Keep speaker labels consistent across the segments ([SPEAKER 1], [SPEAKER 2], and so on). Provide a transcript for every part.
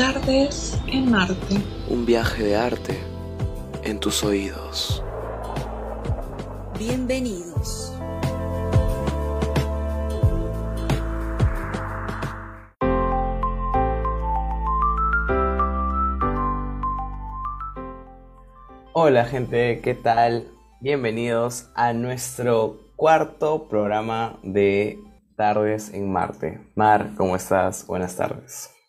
[SPEAKER 1] Tardes en Marte.
[SPEAKER 2] Un viaje de arte en tus oídos.
[SPEAKER 3] Bienvenidos.
[SPEAKER 4] Hola gente, ¿qué tal? Bienvenidos a nuestro cuarto programa de Tardes en Marte. Mar, ¿cómo estás? Buenas tardes.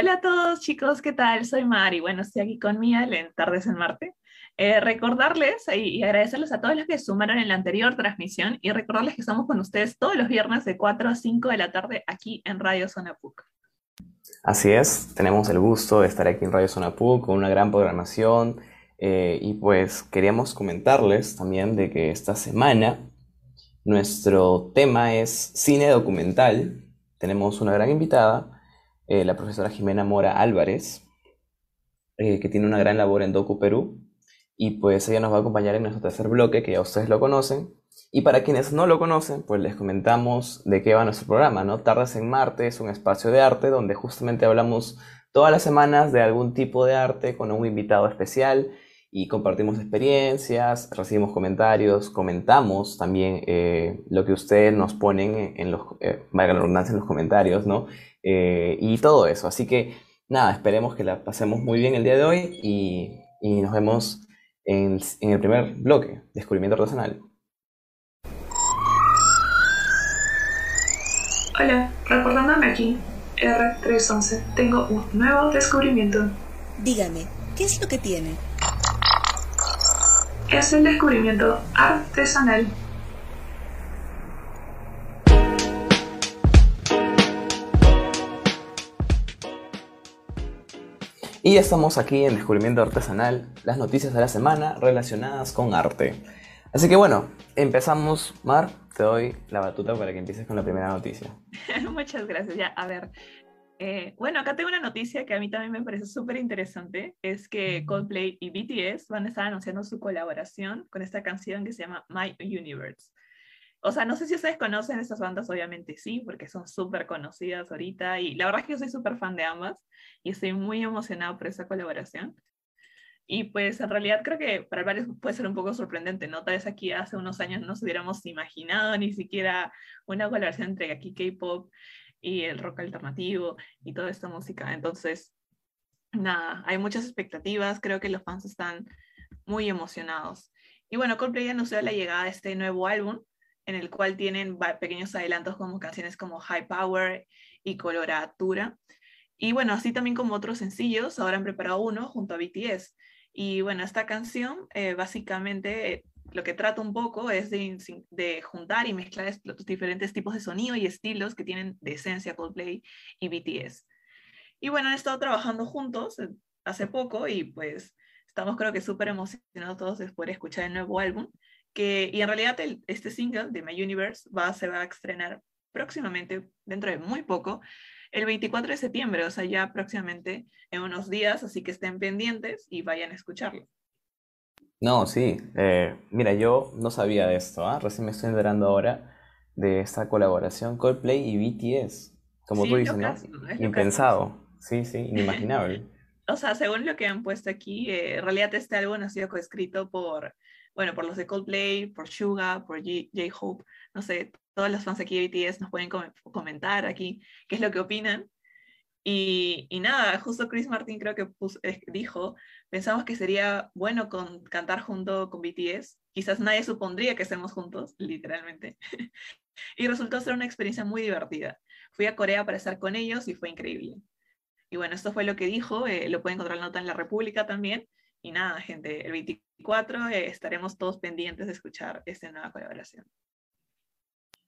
[SPEAKER 5] Hola a todos chicos, ¿qué tal? Soy Mar y bueno, estoy aquí con Miel en Tardes en Marte. Eh, recordarles y, agradecerles a todos los que sumaron en la anterior transmisión y recordarles que estamos con ustedes todos los viernes de 4 a 5 de la tarde aquí en Radio Zona PUC.
[SPEAKER 4] Así es, tenemos el gusto de estar aquí en Radio Zona PUC con una gran programación eh, y pues queríamos comentarles también de que esta semana nuestro tema es cine documental. Tenemos una gran invitada, eh, la profesora Jimena Mora Álvarez, eh, que tiene una gran labor en Docu Perú. Y pues ella nos va a acompañar en nuestro tercer bloque, que ya ustedes lo conocen. Y para quienes no lo conocen, pues les comentamos de qué va nuestro programa, ¿no? Tardes en Marte es un espacio de arte donde justamente hablamos todas las semanas de algún tipo de arte con un invitado especial y compartimos experiencias, recibimos comentarios, comentamos también eh, lo que ustedes nos ponen en los, eh, valga la redundancia, en los comentarios, ¿no? Eh, y todo eso. Así que nada, esperemos que la pasemos muy bien el día de hoy y, y nos vemos en, en el primer bloque, Descubrimiento Artesanal.
[SPEAKER 1] Hola, reportándome aquí, R311. Tengo un nuevo descubrimiento.
[SPEAKER 3] Dígame, ¿qué es lo que tiene?
[SPEAKER 1] Es el descubrimiento artesanal.
[SPEAKER 4] Y ya estamos aquí en Descubrimiento Artesanal, las noticias de la semana relacionadas con arte. Así que bueno, empezamos. Mar, te doy la batuta para que empieces con la primera noticia.
[SPEAKER 5] Muchas gracias. Ya, a ver. eh, bueno, acá tengo una noticia que a mí también me parece súper interesante. Es que Coldplay y BTS van a estar anunciando su colaboración con esta canción que se llama My Universe. O sea, no sé si ustedes conocen estas bandas, obviamente sí, porque son súper conocidas ahorita. Y la verdad es que yo soy súper fan de ambas y estoy muy emocionado por esta colaboración. Y pues en realidad creo que para varios puede ser un poco sorprendente, ¿no? Tal vez aquí hace unos años no nos hubiéramos imaginado ni siquiera una colaboración entre aquí K-pop y el rock alternativo y toda esta música. Entonces, nada, hay muchas expectativas, creo que los fans están muy emocionados. Y bueno, Coldplay anunció la llegada de este nuevo álbum, en el cual tienen pequeños adelantos como canciones como High Power y Coloratura. Y bueno, así también como otros sencillos, ahora han preparado uno junto a BTS. Y bueno, esta canción eh, básicamente eh, lo que trata un poco es de, juntar y mezclar los diferentes tipos de sonido y estilos que tienen de esencia Coldplay y BTS. Y bueno, han estado trabajando juntos eh, hace poco y pues estamos creo que súper emocionados todos después de escuchar el nuevo álbum. Que, y en realidad el- este single de My Universe va, se va a estrenar próximamente, dentro de muy poco, el 24 de septiembre, o sea, ya próximamente en unos días, así que estén pendientes y vayan a escucharlo.
[SPEAKER 4] No, sí. eh, mira, yo no sabía de esto, ¿ah? Recién me estoy enterando ahora de esta colaboración Coldplay y BTS. Como
[SPEAKER 5] Sí,
[SPEAKER 4] tú
[SPEAKER 5] es
[SPEAKER 4] dices, ¿no? Impensado. Sí, sí, inimaginable.
[SPEAKER 5] O sea, según lo que han puesto aquí, eh, en realidad este álbum ha sido coescrito por, bueno, por los de Coldplay, por Suga, por J-Hope, no sé, todos los fans aquí de BTS nos pueden com- comentar aquí qué es lo que opinan. Y, y nada, justo Chris Martin creo que dijo, pensamos que sería bueno con, cantar junto con BTS, quizás nadie supondría que estemos juntos, literalmente. y resultó ser una experiencia muy divertida. Fui a Corea para estar con ellos y fue increíble. Y bueno, esto fue lo que dijo, eh, lo pueden encontrar la nota en La República también. Y nada, gente, el 24 eh, estaremos todos pendientes de escuchar esta nueva colaboración.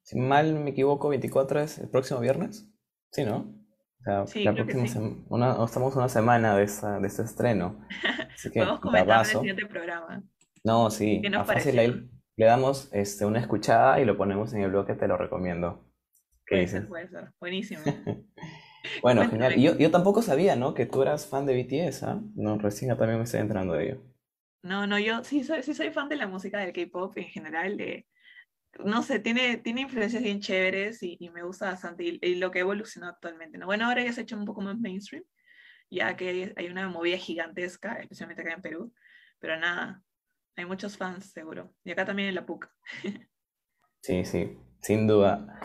[SPEAKER 4] Si mal no me equivoco, 24 es el próximo viernes. Sí, ¿no? O sea,
[SPEAKER 5] Sí,
[SPEAKER 4] la
[SPEAKER 5] que
[SPEAKER 4] próxima
[SPEAKER 5] sí.
[SPEAKER 4] sem- una, estamos una semana de, esa, de este estreno. Así que,
[SPEAKER 5] Podemos comentar en el siguiente programa.
[SPEAKER 4] No, sí,
[SPEAKER 5] ¿Qué nos
[SPEAKER 4] a fácil le damos este, una escuchada y lo ponemos en el bloque, te lo recomiendo. ¿Qué
[SPEAKER 5] Puede
[SPEAKER 4] dices?
[SPEAKER 5] ser, puede ser. Buenísimo.
[SPEAKER 4] Bueno, genial. Yo, yo tampoco sabía, ¿no? Que tú eras fan de BTS, ¿ah? No, recién también me estoy enterando de ello.
[SPEAKER 5] No, no, yo sí soy, sí soy fan de la música del K-pop en general, de, no sé, tiene, tiene influencias bien chéveres y, y me gusta bastante y, y lo que evolucionó actualmente, ¿no? Bueno, ahora ya se ha hecho un poco más mainstream ya que hay una movida gigantesca, especialmente acá en Perú. Pero nada, hay muchos fans seguro. Y acá también en la PUC.
[SPEAKER 4] Sí, sí, sin duda.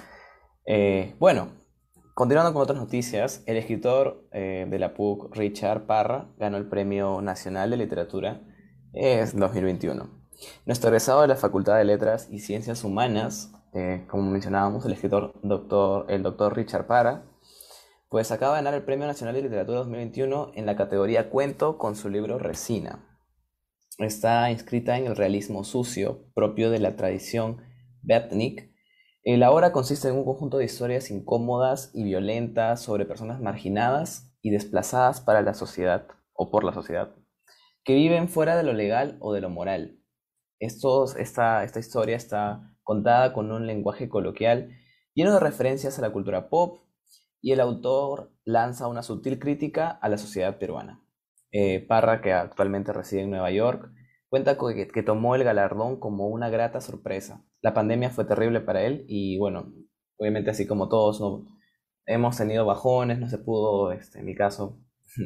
[SPEAKER 4] Eh, bueno, continuando con otras noticias, el escritor eh, de la PUC, Richard Parra, ganó el Premio Nacional de Literatura en 2021. Nuestro egresado de la Facultad de Letras y Ciencias Humanas, eh, como mencionábamos, el escritor doctor, el doctor Richard Parra, pues acaba de ganar el Premio Nacional de Literatura 2021 en la categoría Cuento con su libro Resina. Está inscrita en el realismo sucio, propio de la tradición Betnik. La obra consiste en un conjunto de historias incómodas y violentas sobre personas marginadas y desplazadas para la sociedad o por la sociedad, que viven fuera de lo legal o de lo moral. Esta historia está contada con un lenguaje coloquial lleno de referencias a la cultura pop y el autor lanza una sutil crítica a la sociedad peruana. Eh, Parra, que actualmente reside en Nueva York, cuenta que, tomó el galardón como una grata sorpresa. La pandemia fue terrible para él y bueno, obviamente así como todos no, hemos tenido bajones, no se pudo, este, en mi caso,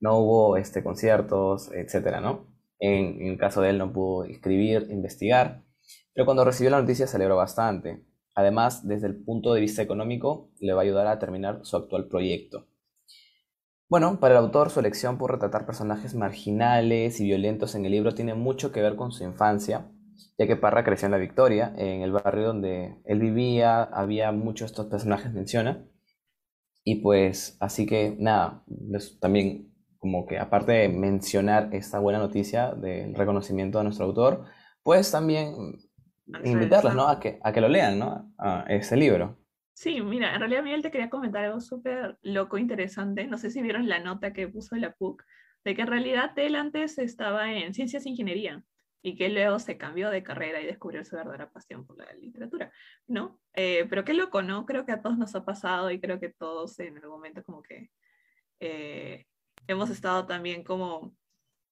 [SPEAKER 4] no hubo este, conciertos, etcétera, ¿no? En, en, el caso de él no pudo escribir, investigar, pero cuando recibió la noticia se alegró bastante. Además, desde el punto de vista económico, le va a ayudar a terminar su actual proyecto. Bueno, para el autor, su elección por retratar personajes marginales y violentos en el libro tiene mucho que ver con su infancia, ya que Parra creció en La Victoria, en el barrio donde él vivía, había muchos de estos personajes, menciona. Y pues, así que nada, también como que aparte de mencionar esta buena noticia del reconocimiento de nuestro autor, pues también invitarlos, ¿no? A que, a que lo lean, ¿no? A ese libro.
[SPEAKER 5] Sí, mira, en realidad Miguel te quería comentar algo súper loco, interesante. No sé si vieron la nota que puso la PUC, de que en realidad él antes estaba en ciencias e ingeniería y que luego se cambió de carrera y descubrió su verdadera pasión por la literatura, ¿no? Eh, pero qué loco, ¿no? Creo que a todos nos ha pasado y creo que todos en algún momento como que eh, hemos estado también como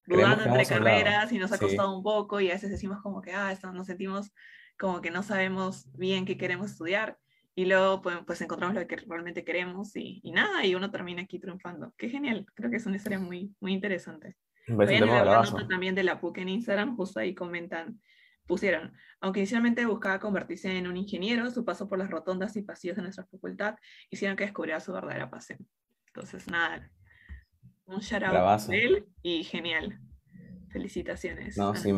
[SPEAKER 5] dudando entre carreras y nos ha costado un poco y a veces decimos como que, ah, esto, nos sentimos como que no sabemos bien qué queremos estudiar y luego pues, pues, encontramos lo que realmente queremos y, y, nada, y uno termina aquí triunfando. Qué genial, creo que es una historia muy, muy interesante. A la nota también de la PUC en Instagram, justo ahí comentan, pusieron, aunque inicialmente buscaba convertirse en un ingeniero, su paso por las rotondas y pasillos de nuestra facultad hicieron que descubriera su verdadera pasión. Entonces, nada, un shout out de él y genial. Felicitaciones.
[SPEAKER 4] No, sí,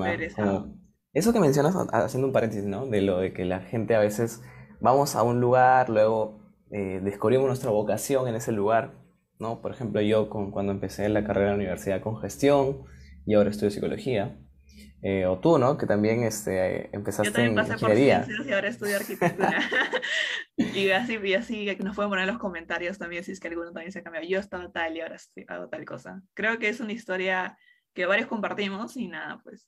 [SPEAKER 4] Eso que mencionas, haciendo un paréntesis, ¿no? De lo de que la gente a veces vamos a un lugar, luego eh, descubrimos nuestra vocación en ese lugar, ¿no? Por ejemplo, yo con, cuando empecé la carrera en la universidad con gestión y ahora estudio psicología, eh, o tú, ¿no? Que también este, empezaste yo también pasé en ingeniería.
[SPEAKER 5] Por y ahora estudio arquitectura. y así, y así nos pueden poner en los comentarios también si es que alguno también se ha cambiado. Yo estaba tal y ahora hago tal cosa. Creo que es una historia que varios compartimos y nada, pues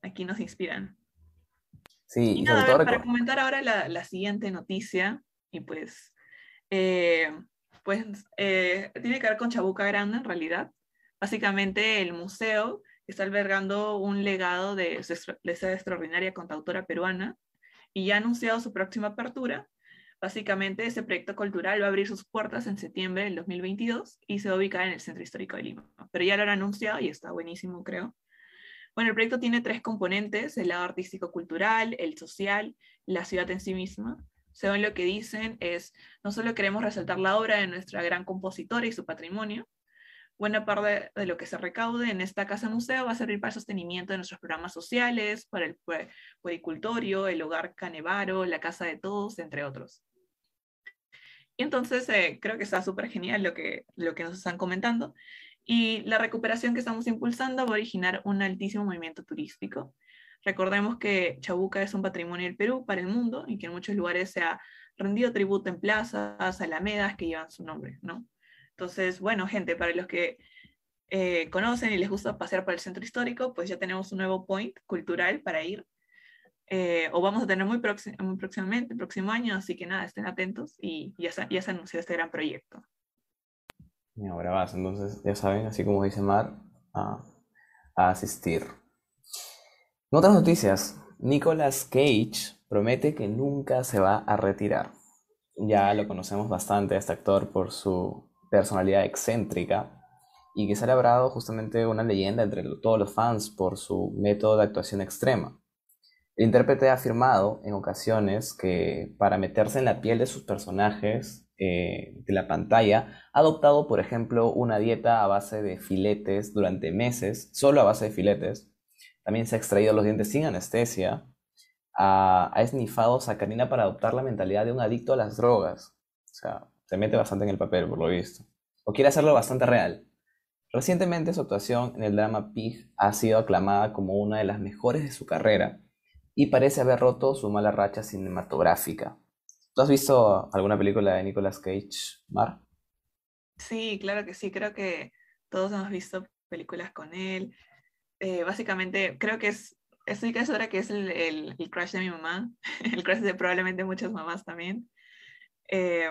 [SPEAKER 5] aquí nos inspiran.
[SPEAKER 4] Sí,
[SPEAKER 5] y nada, para comentar ahora la, la, siguiente noticia, y pues, eh, pues eh, tiene que ver con Chabuca Grande en realidad. Básicamente el museo está albergando un legado de, de esa extraordinaria contautora peruana y ya ha anunciado su próxima apertura. Básicamente ese proyecto cultural va a abrir sus puertas en septiembre del 2022 y se va a ubicar en el Centro Histórico de Lima. Pero ya lo han anunciado y está buenísimo, creo. Bueno, el proyecto tiene tres componentes, el lado artístico-cultural, el social, la ciudad en sí misma. Según lo que dicen, es no solo queremos resaltar la obra de nuestra gran compositora y su patrimonio, buena parte de lo que se recaude en esta casa museo va a servir para el sostenimiento de nuestros programas sociales, para el puericultorio, el hogar Canevaro, la casa de todos, entre otros. Y entonces eh, creo que está súper genial lo que, lo que nos están comentando. Y la recuperación que estamos impulsando va a originar un altísimo movimiento turístico. Recordemos que Chabuca es un patrimonio del Perú para el mundo y que en muchos lugares se ha rendido tributo en plazas, alamedas que llevan su nombre, ¿no? Entonces, bueno, gente, para los que eh, conocen y les gusta pasear por el centro histórico, pues ya tenemos un nuevo point cultural para ir. Eh, o vamos a tener muy, muy próximamente, el próximo año, así que nada, estén atentos y ya ya se anunció este gran proyecto.
[SPEAKER 4] Y ahora vas, entonces ya saben, así como dice Mar, a, asistir. En otras noticias, Nicolas Cage promete que nunca se va a retirar. Ya lo conocemos bastante a este actor por su personalidad excéntrica y que se ha labrado justamente una leyenda entre todos los fans por su método de actuación extrema. El intérprete ha afirmado en ocasiones que para meterse en la piel de sus personajes eh, de la pantalla, ha adoptado, por ejemplo, una dieta a base de filetes durante meses, solo a base de filetes. También se ha extraído los dientes sin anestesia. Ha, ha esnifado sacarina para adoptar la mentalidad de un adicto a las drogas. O sea, se mete bastante en el papel, por lo visto. O quiere hacerlo bastante real. Recientemente su actuación en el drama Pig ha sido aclamada como una de las mejores de su carrera y parece haber roto su mala racha cinematográfica. ¿Tú has visto alguna película de Nicolas Cage, Mar?
[SPEAKER 5] Sí, claro que sí, creo que todos hemos visto películas con él. Eh, básicamente, creo que es, estoy casi que es el, el, el, crush de mi mamá, el crush de probablemente muchas mamás también. Eh,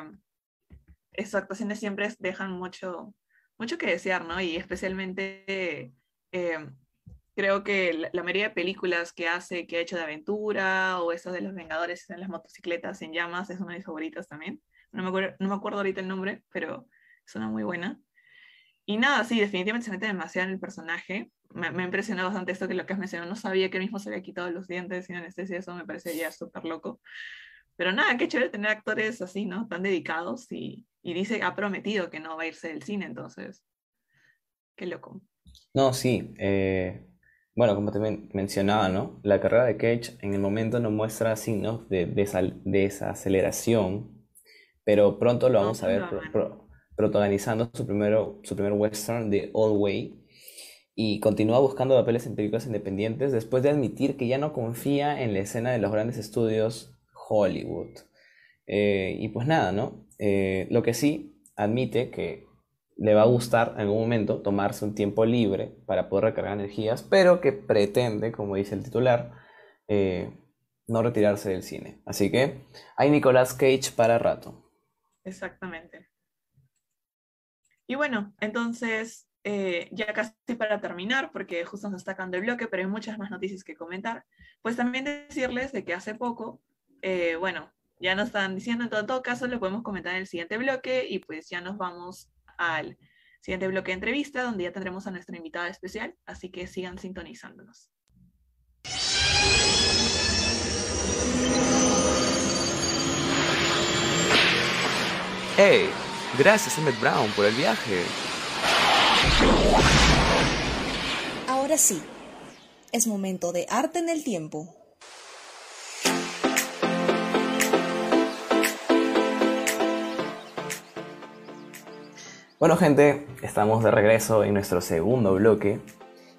[SPEAKER 5] sus actuaciones siempre dejan mucho, mucho que desear, ¿no? Y especialmente eh, creo que la, la, mayoría de películas que hace, que ha hecho de aventura, o esas de los Vengadores en las motocicletas en llamas, es una de mis favoritas también. No me, acuerdo, no me acuerdo ahorita el nombre, pero es una muy buena. Y nada, sí, definitivamente se mete demasiado en el personaje. Me, me impresionó bastante esto que lo que has mencionado. No sabía que él mismo se había quitado los dientes sin anestesia, eso me parece ya súper loco. Pero nada, qué chévere tener actores así, ¿no? Tan dedicados y, y dice, ha prometido que no va a irse del cine, entonces, qué loco.
[SPEAKER 4] No, sí. Eh, bueno, como te men mencionaba, ¿no? La carrera de Cage en el momento no muestra signos de desaceleración, pero pronto lo vamos a ver pro pro protagonizando su, primero, su primer western de All Way y continúa buscando papeles en películas independientes después de admitir que ya no confía en la escena de los grandes estudios Hollywood. Eh, y pues nada, ¿no? Eh, lo que sí admite que le va a gustar en algún momento tomarse un tiempo libre para poder recargar energías, pero que pretende, como dice el titular, eh, no retirarse del cine. Así que hay Nicolas Cage para rato.
[SPEAKER 5] Exactamente. Y bueno, entonces eh, ya casi para terminar, porque justo nos está sacando el bloque, pero hay muchas más noticias que comentar, pues también decirles de que hace poco, eh, bueno, ya nos están diciendo, en todo, todo caso lo podemos comentar en el siguiente bloque y pues ya nos vamos al siguiente bloque de entrevista, donde ya tendremos a nuestra invitada especial, así que sigan sintonizándonos.
[SPEAKER 2] ¡Hey! Gracias, Emmett Brown, por el viaje.
[SPEAKER 3] Ahora sí, es momento de arte en el tiempo.
[SPEAKER 4] Bueno gente, estamos de regreso en nuestro segundo bloque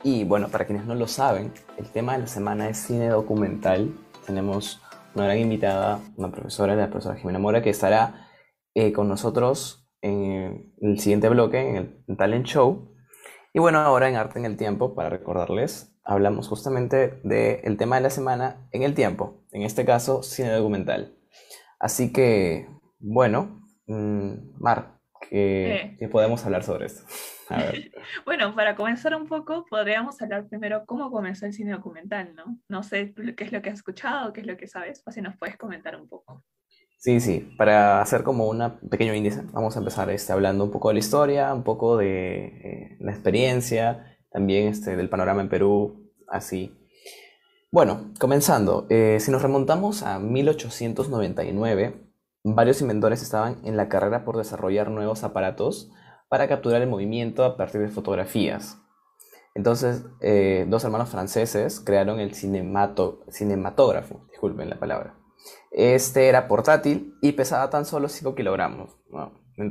[SPEAKER 4] y bueno, para quienes no lo saben, el tema de la semana es cine documental. Tenemos una gran invitada, una profesora, la profesora Jimena Mora, que estará eh, con nosotros en el siguiente bloque, en el Talent Show. Y bueno, ahora en Arte en el Tiempo, para recordarles, hablamos justamente del tema de la semana en el tiempo, en este caso cine documental. Así que, bueno, mmm, Mar, ¿qué,
[SPEAKER 5] Eh.
[SPEAKER 4] qué podemos hablar sobre esto? A ver.
[SPEAKER 5] Bueno, para comenzar un poco, podríamos hablar primero cómo comenzó el cine documental, ¿no? No sé qué es lo que has escuchado, qué es lo que sabes, o si nos puedes comentar un poco.
[SPEAKER 4] Sí, sí, para hacer como un pequeño índice, vamos a empezar este, hablando un poco de la historia, un poco de eh, la experiencia, también este, del panorama en Perú, así. Bueno, comenzando, eh, si nos remontamos a 1899, varios inventores estaban en la carrera por desarrollar nuevos aparatos para capturar el movimiento a partir de fotografías. Entonces, eh, dos hermanos franceses crearon el cinemato cinematógrafo, la palabra. Este era portátil y pesaba tan solo 5 kilogramos.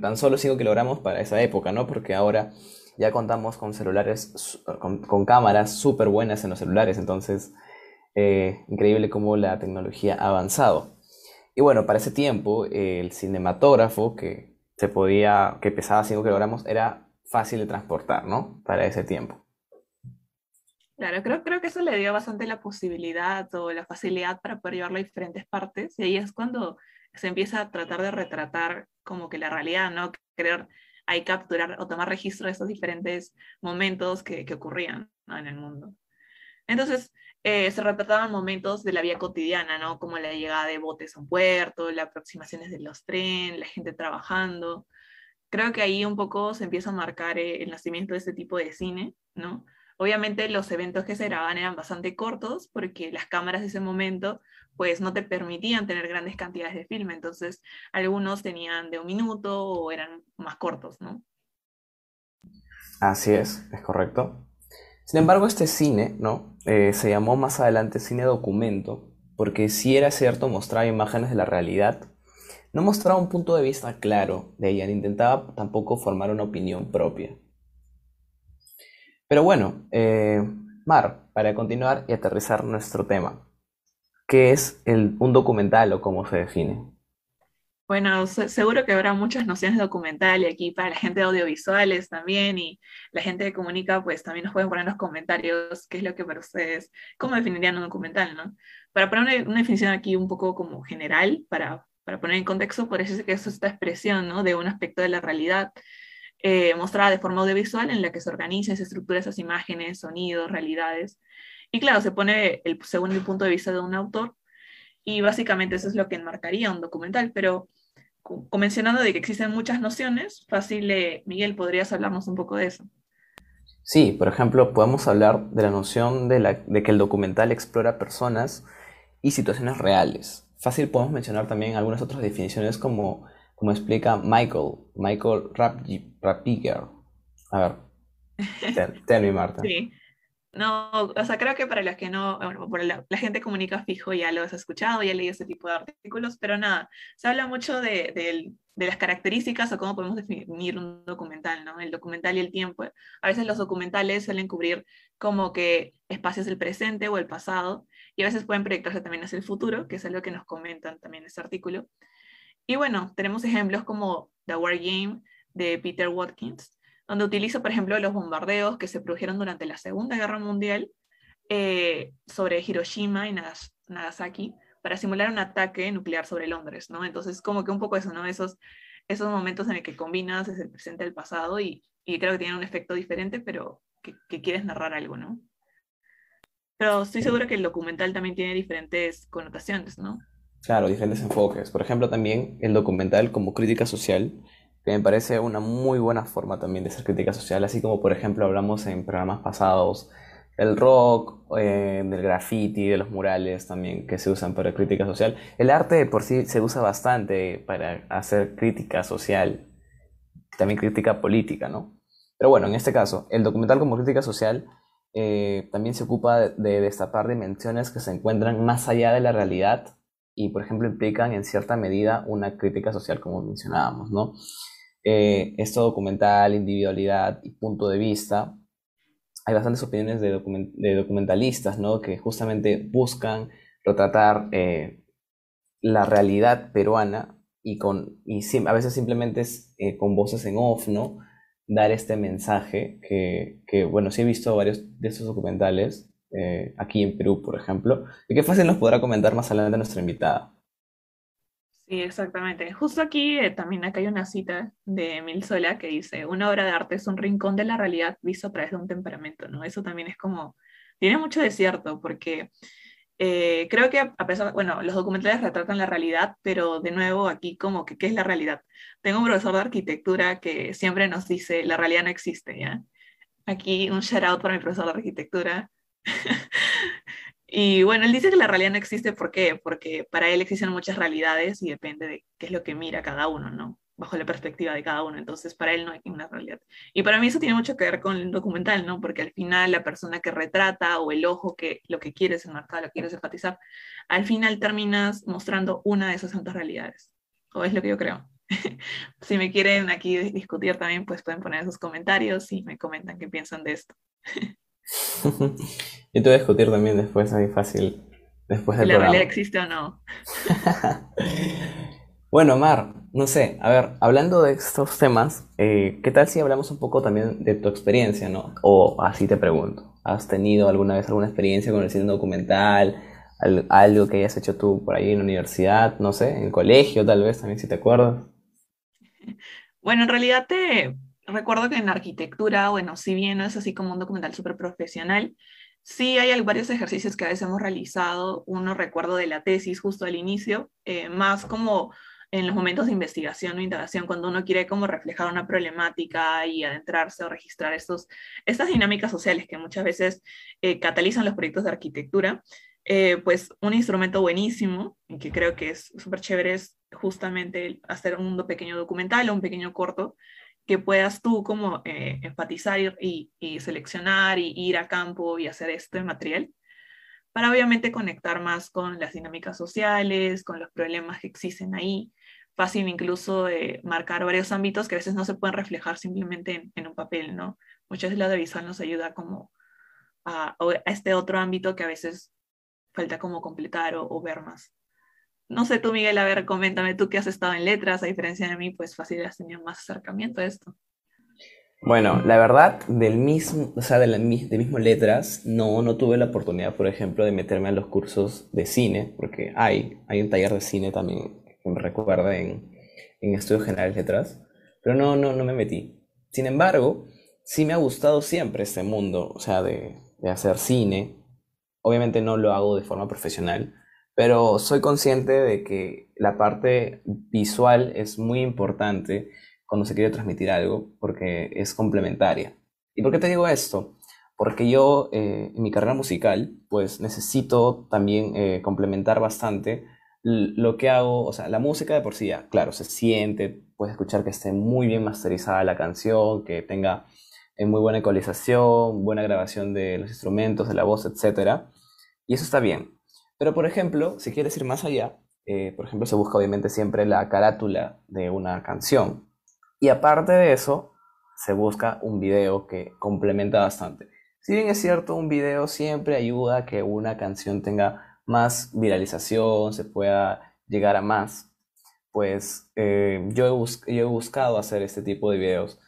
[SPEAKER 4] Tan solo 5 kilogramos para esa época, ¿no? Porque ahora ya contamos con celulares, con cámaras súper buenas en los celulares. Entonces, eh, increíble cómo la tecnología ha avanzado. Y bueno, para ese tiempo, el cinematógrafo que se podía, que pesaba 5 kilogramos, era fácil de transportar, ¿no? Para ese tiempo.
[SPEAKER 5] Claro, creo, creo que eso le dio bastante la posibilidad o la facilidad para poder llevarlo a diferentes partes. Y ahí es cuando se empieza a tratar de retratar como que la realidad, ¿no? Querer ahí capturar o tomar registro de estos diferentes momentos que, que ocurrían en el mundo. Entonces, eh, se retrataban momentos de la vida cotidiana, ¿no? Como la llegada de botes a un puerto, las aproximaciones de los trenes, la gente trabajando. creo que ahí un poco se empieza a marcar eh, el nacimiento de este tipo de cine, ¿no? Obviamente los eventos que se grababan eran bastante cortos porque las cámaras de ese momento pues no te permitían tener grandes cantidades de filme, entonces algunos tenían de un minuto o eran más cortos, ¿no?
[SPEAKER 4] Así es, es correcto. Sin embargo, este cine, ¿no? Eh, se llamó más adelante cine documento, porque si era cierto, mostraba imágenes de la realidad, no mostraba un punto de vista claro de ella, ni intentaba tampoco formar una opinión propia. Pero bueno, eh, Mar, para continuar y aterrizar nuestro tema, ¿qué es el, un documental o cómo se define?
[SPEAKER 5] Bueno, seguro que habrá muchas nociones de documental y aquí para la gente de audiovisuales también y la gente que comunica, pues también nos pueden poner en los comentarios qué es lo que para ustedes, cómo definirían un documental, ¿no? Para poner una, definición aquí un poco como general, para, para poner en contexto, por eso es que es esta expresión, ¿no? De un aspecto de la realidad eh, mostrada de forma audiovisual en la que se organiza y se estructura esas imágenes, sonidos, realidades. Y claro, se pone el, según el punto de vista de un autor y básicamente eso es lo que enmarcaría un documental, pero mencionando de que existen muchas nociones, fácil, eh, Miguel, ¿podrías hablarnos un poco de eso?
[SPEAKER 4] Sí, por ejemplo, podemos hablar de la noción de, la, de que el documental explora personas y situaciones reales. Fácil podemos mencionar también algunas otras definiciones como, como explica Michael, Michael Rapiger. A ver, tell, me, Marta.
[SPEAKER 5] Sí. No, o sea, creo que para los que no, bueno, por la, gente comunica fijo ya lo has escuchado, ya leído ese tipo de artículos, pero nada, se habla mucho de, de, las características o cómo podemos definir un documental, ¿no? El documental y el tiempo. A veces los documentales suelen cubrir como que espacios del presente o el pasado, y a veces pueden proyectarse también hacia el futuro, que es algo que nos comentan también en este artículo. Y bueno, tenemos ejemplos como The War Game de Peter Watkins, donde utiliza, por ejemplo, los bombardeos que se produjeron durante la Segunda Guerra Mundial eh, sobre Hiroshima y Nagasaki para simular un ataque nuclear sobre Londres, ¿no? Entonces, como que un poco eso, ¿no? Esos, esos momentos en el que combinas desde el presente al pasado y, y creo que tienen un efecto diferente, pero que, que, quieres narrar algo, ¿no? Pero estoy segura que el documental también tiene diferentes connotaciones, ¿no?
[SPEAKER 4] Claro, diferentes enfoques. Por ejemplo, también el documental como crítica social que me parece una muy buena forma también de hacer crítica social, así como por ejemplo hablamos en programas pasados del rock, eh, del graffiti, de los murales también que se usan para crítica social. El arte por sí se usa bastante para hacer crítica social, también crítica política, ¿no? Pero bueno, en este caso, el documental como crítica social eh, también se ocupa de destapar dimensiones que se encuentran más allá de la realidad y, por ejemplo, implican en cierta medida una crítica social, como mencionábamos, ¿no? Eh, esto documental, individualidad y punto de vista, hay bastantes opiniones de, documentalistas, ¿no? Que justamente buscan retratar eh, la realidad peruana y, con, a veces simplemente eh, con voces en off, ¿no? Dar este mensaje que, que, bueno, sí he visto varios de estos documentales eh, aquí en Perú, por ejemplo, y que fácil nos podrá comentar más adelante nuestra invitada.
[SPEAKER 5] Sí, exactamente. Justo aquí eh, también acá hay una cita de Emil Sola que dice, una obra de arte es un rincón de la realidad visto a través de un temperamento, ¿no? Eso también es como, tiene mucho de cierto, porque eh, creo que a pesar, bueno, los documentales retratan la realidad, pero de nuevo aquí como que, ¿qué es la realidad? Tengo un profesor de arquitectura que siempre nos dice, la realidad no existe, ¿ya? Aquí un shout out para mi profesor de arquitectura. Y bueno, él dice que la realidad no existe, ¿por qué? Porque para él existen muchas realidades y depende de qué es lo que mira cada uno, ¿no? Bajo la perspectiva de cada uno. Entonces, para él no hay una realidad. Y para mí eso tiene mucho que ver con el documental, ¿no? Porque al final la persona que retrata o el ojo que lo que quieres enmarcar, lo que quieres enfatizar, al final terminas mostrando una de esas tantas realidades. O es lo que yo creo. si me quieren aquí discutir también, pues pueden poner sus comentarios y me comentan qué piensan de esto.
[SPEAKER 4] Yo te voy a discutir también después, ahí fácil, después del
[SPEAKER 5] ¿La realidad existe o no?
[SPEAKER 4] bueno, Mar, no sé, a ver, hablando de estos temas, eh, ¿qué tal si hablamos un poco también de tu experiencia, no? O así te pregunto, ¿has tenido alguna vez alguna experiencia con el cine documental? Algo que hayas hecho tú por ahí en la universidad, no sé, en colegio tal vez también, si te acuerdas.
[SPEAKER 5] Bueno, en realidad te, recuerdo que en arquitectura, bueno, si bien no es así como un documental súper profesional, sí hay varios ejercicios que a veces hemos realizado. Uno recuerdo de la tesis justo al inicio, eh, más como en los momentos de investigación o indagación, cuando uno quiere como reflejar una problemática y adentrarse o registrar estos, estas dinámicas sociales que muchas veces eh, catalizan los proyectos de arquitectura, eh, pues un instrumento buenísimo y que creo que es súper chévere es justamente hacer un pequeño documental o un pequeño corto que puedas tú como eh, enfatizar y, y, seleccionar y ir a campo y hacer este material para obviamente conectar más con las dinámicas sociales, con los problemas que existen ahí. Fácil incluso marcar varios ámbitos que a veces no se pueden reflejar simplemente en, un papel, ¿no? Muchas veces la audiovisual nos ayuda como a, este otro ámbito que a veces falta como completar o ver más. No sé tú, Miguel, a ver, coméntame tú que has estado en letras, a diferencia de mí, pues fácil has tenido más acercamiento a esto.
[SPEAKER 4] Bueno, la verdad, del mismo, o sea, de, la, de mismo letras, no, no tuve la oportunidad, por ejemplo, de meterme a los cursos de cine, porque hay, hay un taller de cine también que me recuerda en, en Estudios Generales Letras, pero no, no, no me metí. Sin embargo, sí me ha gustado siempre este mundo, o sea, de, de hacer cine. Obviamente no lo hago de forma profesional, pero soy consciente de que la parte visual es muy importante cuando se quiere transmitir algo, porque es complementaria. ¿Y por qué te digo esto? Porque yo eh, en mi carrera musical, pues necesito también eh, complementar bastante lo que hago, o sea, la música de por sí ya, claro, se siente, puedes escuchar que esté muy bien masterizada la canción, que tenga eh, muy buena ecualización, buena grabación de los instrumentos, de la voz, etc. Y eso está bien. Pero, por ejemplo, si quieres ir más allá, por ejemplo, se busca obviamente siempre la carátula de una canción. Y aparte de eso, se busca un video que complementa bastante. Si bien es cierto, un video siempre ayuda a que una canción tenga más viralización, se pueda llegar a más, pues eh, yo he buscado hacer este tipo de videos.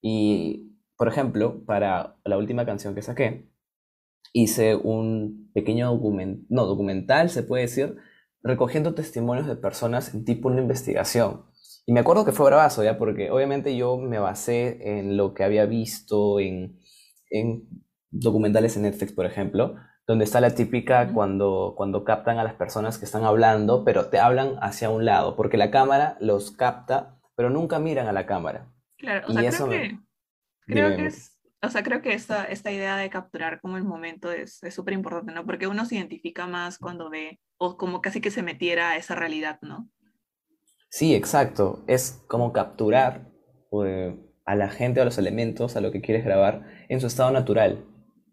[SPEAKER 4] Y, por ejemplo, para la última canción que saqué, hice un pequeño document no, documental, se puede decir, recogiendo testimonios de personas en tipo una investigación. Y me acuerdo que fue bravazo, ¿ya? Porque obviamente yo me basé en lo que había visto en, en documentales en Netflix, por ejemplo, donde está la típica cuando, cuando captan a las personas que están hablando, pero te hablan hacia un lado, porque la cámara los capta, pero nunca miran a la cámara.
[SPEAKER 5] Claro, o sea, creo que, creo que es, o sea, creo que esta, esta idea de capturar como el momento es súper importante, ¿no? Porque uno se identifica más cuando ve, o como casi que se metiera a esa realidad, ¿no?
[SPEAKER 4] Sí, exacto. Es como capturar eh, a la gente, a los elementos, a lo que quieres grabar en su estado natural.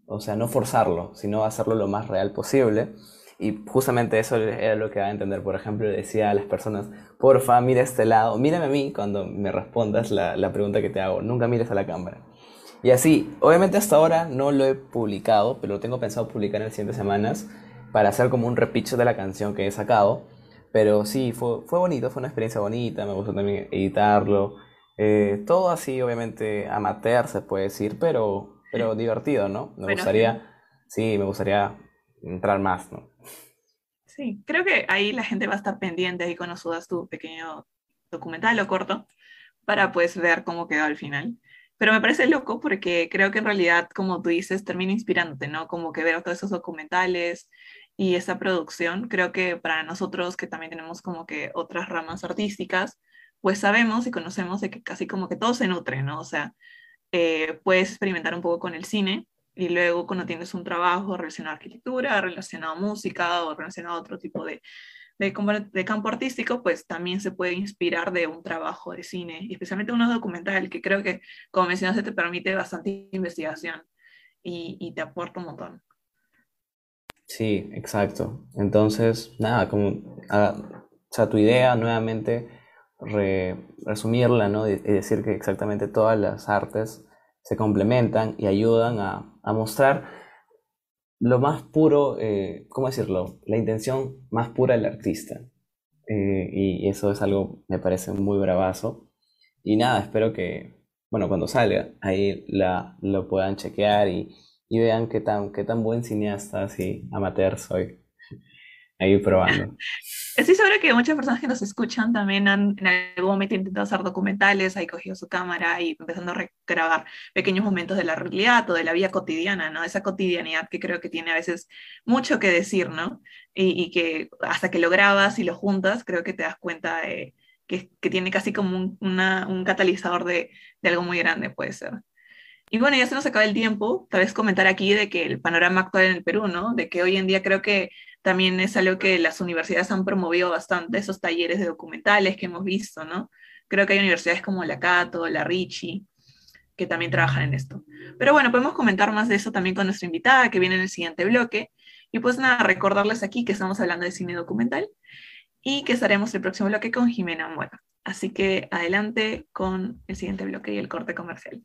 [SPEAKER 4] O sea, no forzarlo, sino hacerlo lo más real posible. Y justamente eso era lo que va a entender. Por ejemplo, decía a las personas, porfa, mira este lado, mírame a mí cuando me respondas la, la pregunta que te hago. Nunca mires a la cámara. Y así, obviamente hasta ahora no lo he publicado, pero lo tengo pensado publicar en las siguientes semanas para hacer como un repicho de la canción que he sacado pero sí, fue, fue bonito, fue una experiencia bonita, me gustó también editarlo. Eh, todo así, obviamente, amateur se puede decir, pero, pero divertido, ¿no? Me gustaría, sí. me gustaría entrar más, ¿no?
[SPEAKER 5] Sí, creo que ahí la gente va a estar pendiente ahí cuando subas tu pequeño documental o corto para pues ver cómo quedó al final. Pero me parece loco porque creo que en realidad, como tú dices, termina inspirándote, ¿no? Como que ver todos esos documentales, y esa producción, creo que para nosotros que también tenemos como que otras ramas artísticas, pues sabemos y conocemos de que casi como que todo se nutre, ¿no? O sea, eh, puedes experimentar un poco con el cine y luego cuando tienes un trabajo relacionado a arquitectura, relacionado a música o relacionado a otro tipo de, de, campo artístico, pues también se puede inspirar de un trabajo de cine, especialmente uno documental, que creo que, como mencionaste, te permite bastante investigación y, te aporta un montón.
[SPEAKER 4] Sí, exacto. Entonces, nada, como, o sea, tu idea nuevamente, resumirla, ¿no? Y decir que exactamente todas las artes se complementan y ayudan a, mostrar lo más puro, eh, ¿cómo decirlo? La intención más pura del artista. Eh, y eso es algo, me parece muy bravazo. Y nada, espero que, bueno, cuando salga, ahí la, lo puedan chequear y y vean qué tan, qué tan buen cineasta así amateur soy. Ahí probando.
[SPEAKER 5] Estoy segura que muchas personas que nos escuchan también han en algún momento intentado hacer documentales, ahí cogido su cámara y empezando a grabar pequeños momentos de la realidad o de la vida cotidiana, ¿no? Esa cotidianidad que creo que tiene a veces mucho que decir, ¿no? Y, y que hasta que lo grabas y lo juntas, creo que te das cuenta de que, tiene casi como un, un catalizador de, de, algo muy grande, puede ser. Y bueno, ya se nos acaba el tiempo, tal vez comentar aquí de que el panorama actual en el Perú, ¿no? De que hoy en día creo que también es algo que las universidades han promovido bastante, esos talleres de documentales que hemos visto, ¿no? Creo que hay universidades como la Cato, la Ricci, que también trabajan en esto. Pero bueno, podemos comentar más de eso también con nuestra invitada que viene en el siguiente bloque. Y pues nada, recordarles aquí que estamos hablando de cine documental y que estaremos el próximo bloque con Jimena Mora. Así que adelante con el siguiente bloque y el corte comercial.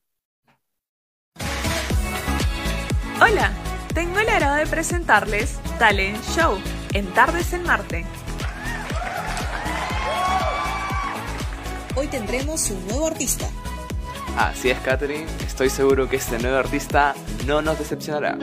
[SPEAKER 5] Hola, tengo el agrado de presentarles Talent Show en Tardes en Marte.
[SPEAKER 3] Hoy tendremos un nuevo artista.
[SPEAKER 2] Así es, Catherine. Estoy seguro que este nuevo artista no nos decepcionará.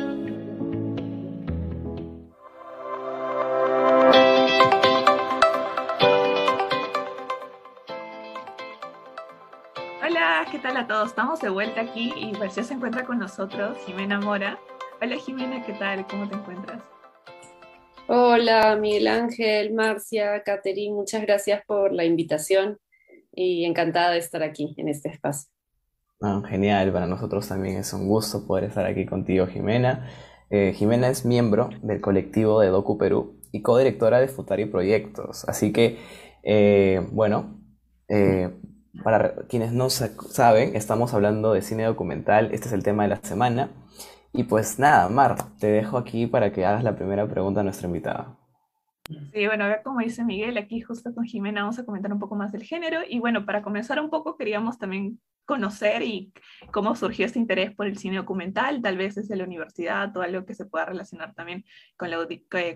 [SPEAKER 5] Hola, ¿qué tal a todos? Estamos de vuelta aquí y pues ya se encuentra con nosotros Jimena Mora. Hola Jimena, ¿qué tal? ¿Cómo te encuentras?
[SPEAKER 6] Hola Miguel Ángel, Marcia, Catherine, muchas gracias por la invitación y encantada de estar aquí en este espacio.
[SPEAKER 4] genial, para nosotros también es un gusto poder estar aquí contigo, Jimena. Eh, Jimena es miembro del colectivo de Docu Perú y codirectora de Futari Proyectos. Así que, eh, bueno, eh, para quienes no saben, estamos hablando de cine documental. Este es el tema de la semana. Y pues nada, Mar, te dejo aquí para que hagas la primera pregunta a nuestra invitada.
[SPEAKER 5] Sí, bueno, como dice Miguel, aquí justo con Jimena vamos a comentar un poco más del género y bueno, para comenzar un poco queríamos también conocer y cómo surgió este interés por el cine documental, tal vez desde la universidad o algo que se pueda relacionar también con la,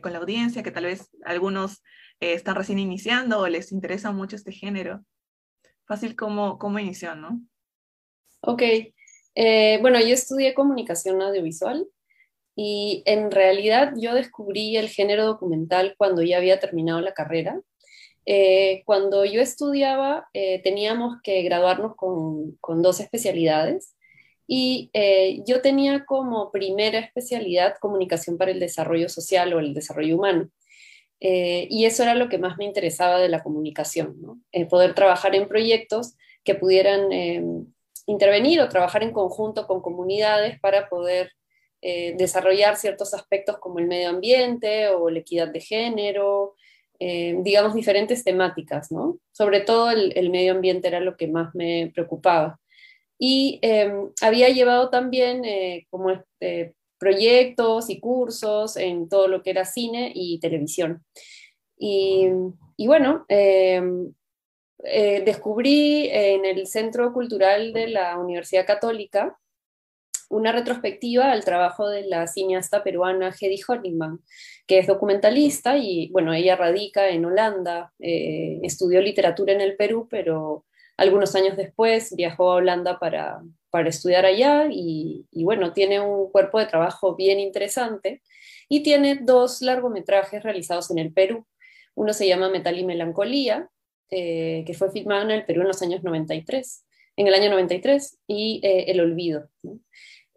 [SPEAKER 5] con la audiencia, que tal vez algunos eh, están recién iniciando o les interesa mucho este género. Fácil cómo, cómo inició, ¿no?
[SPEAKER 6] Ok, eh, bueno, yo estudié comunicación audiovisual y en realidad yo descubrí el género documental cuando ya había terminado la carrera. Eh, cuando yo estudiaba eh, teníamos que graduarnos con, dos especialidades y yo tenía como primera especialidad comunicación para el desarrollo social o el desarrollo humano. y eso era lo que más me interesaba de la comunicación, ¿no? poder trabajar en proyectos que pudieran intervenir o trabajar en conjunto con comunidades para poder eh, desarrollar ciertos aspectos como el medio ambiente o la equidad de género, eh, digamos diferentes temáticas, ¿no? Sobre todo el, medio ambiente era lo que más me preocupaba. Y em, había llevado también eh, como este, proyectos y cursos en todo lo que era cine y televisión. Y, y bueno, em, descubrí en el Centro Cultural de la Universidad Católica una retrospectiva al trabajo de la cineasta peruana Hedy Honigman, que es documentalista y, bueno, ella radica en Holanda, eh, estudió literatura en el Perú, pero algunos años después viajó a Holanda para, para estudiar allá y, bueno, tiene un cuerpo de trabajo bien interesante y tiene dos largometrajes realizados en el Perú. Uno se llama Metal y Melancolía, eh, que fue filmado en el Perú en los años 93, en el año 93, y eh, El Olvido.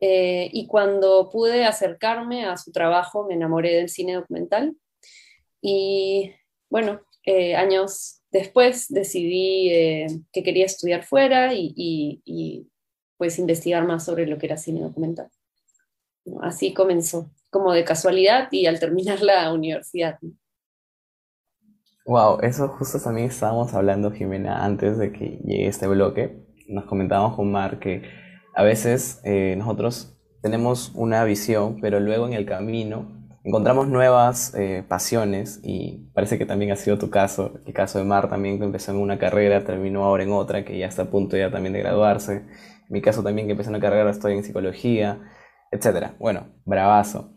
[SPEAKER 6] Eh, y cuando pude acercarme a su trabajo me enamoré del cine documental y bueno, años después decidí que quería estudiar fuera y, pues investigar más sobre lo que era cine documental. Así comenzó, como de casualidad y al terminar la universidad.
[SPEAKER 4] Wow, eso justo también estábamos hablando, Jimena, antes de que llegue este bloque. Nos comentábamos con Mar que a veces eh, nosotros tenemos una visión, pero luego en el camino encontramos nuevas eh, pasiones y parece que también ha sido tu caso, el caso de Mar también que empezó en una carrera, terminó ahora en otra, que ya está a punto ya también de graduarse. En mi caso también que empecé una carrera, estoy en psicología, etc. Bueno, bravazo.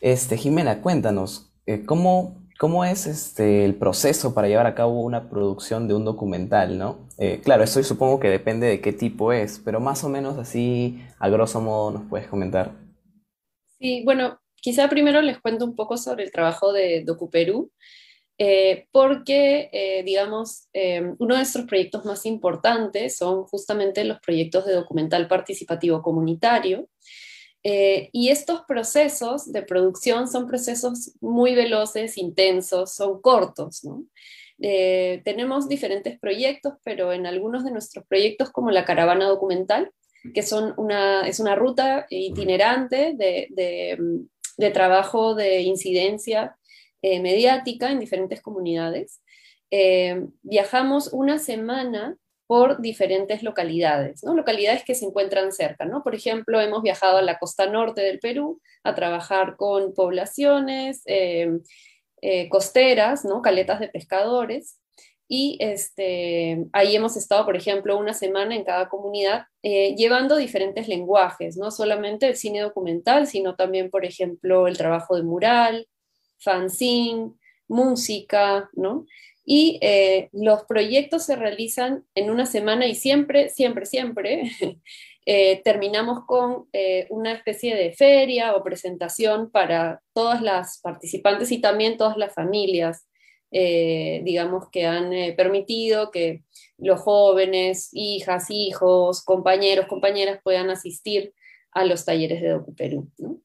[SPEAKER 4] Este, Jimena, cuéntanos, eh, ¿cómo ¿Cómo es este, el proceso para llevar a cabo una producción de un documental, no? Eh, claro, esto supongo que depende de qué tipo es, pero más o menos así, a grosso modo, nos puedes comentar.
[SPEAKER 6] Sí, bueno, quizá primero les cuento un poco sobre el trabajo de DocuPerú, eh, porque, eh, digamos, uno de nuestros proyectos más importantes son justamente los proyectos de documental participativo comunitario, eh, y estos procesos de producción son procesos muy veloces, intensos, son cortos. Eh, tenemos diferentes proyectos, pero en algunos de nuestros proyectos, como la caravana documental, que son una, es una ruta itinerante de, de, trabajo de incidencia eh, mediática en diferentes comunidades. Viajamos una semana por diferentes localidades, localidades que se encuentran cerca. ¿no? Por ejemplo, hemos viajado a la costa norte del Perú a trabajar con poblaciones eh, eh, costeras, caletas de pescadores, y este, ahí hemos estado, por ejemplo, una semana en cada comunidad eh, llevando diferentes lenguajes, no solamente el cine documental, sino también, por ejemplo, el trabajo de mural, fanzine, música, ¿no? Y eh, los proyectos se realizan en una semana y siempre, siempre, siempre eh, terminamos con eh, una especie de feria o presentación para todas las participantes y también todas las familias, digamos, que han permitido que los jóvenes, hijas, hijos, compañeros, compañeras puedan asistir a los talleres de DocuPerú. ¿no?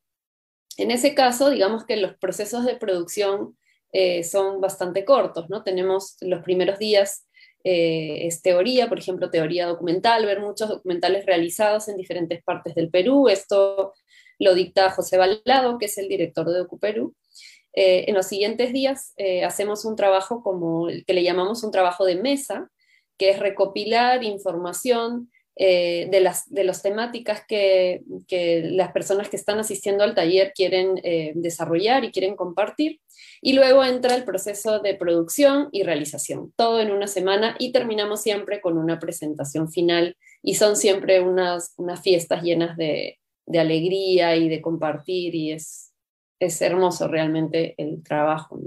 [SPEAKER 6] En ese caso, digamos que los procesos de producción eh, son bastante cortos, ¿no? Tenemos los primeros días eh, es teoría, por ejemplo, teoría documental, ver muchos documentales realizados en diferentes partes del Perú. Esto lo dicta José Balado, que es el director de DocuPerú. Eh, en los siguientes días hacemos un trabajo como que le llamamos un trabajo de mesa, que es recopilar información eh, de, las, de temáticas que, las personas que están asistiendo al taller quieren eh, desarrollar y quieren compartir. Y luego entra el proceso de producción y realización, todo en una semana y terminamos siempre con una presentación final y son siempre unas, unas fiestas llenas de, alegría y de compartir y es, es hermoso realmente el trabajo.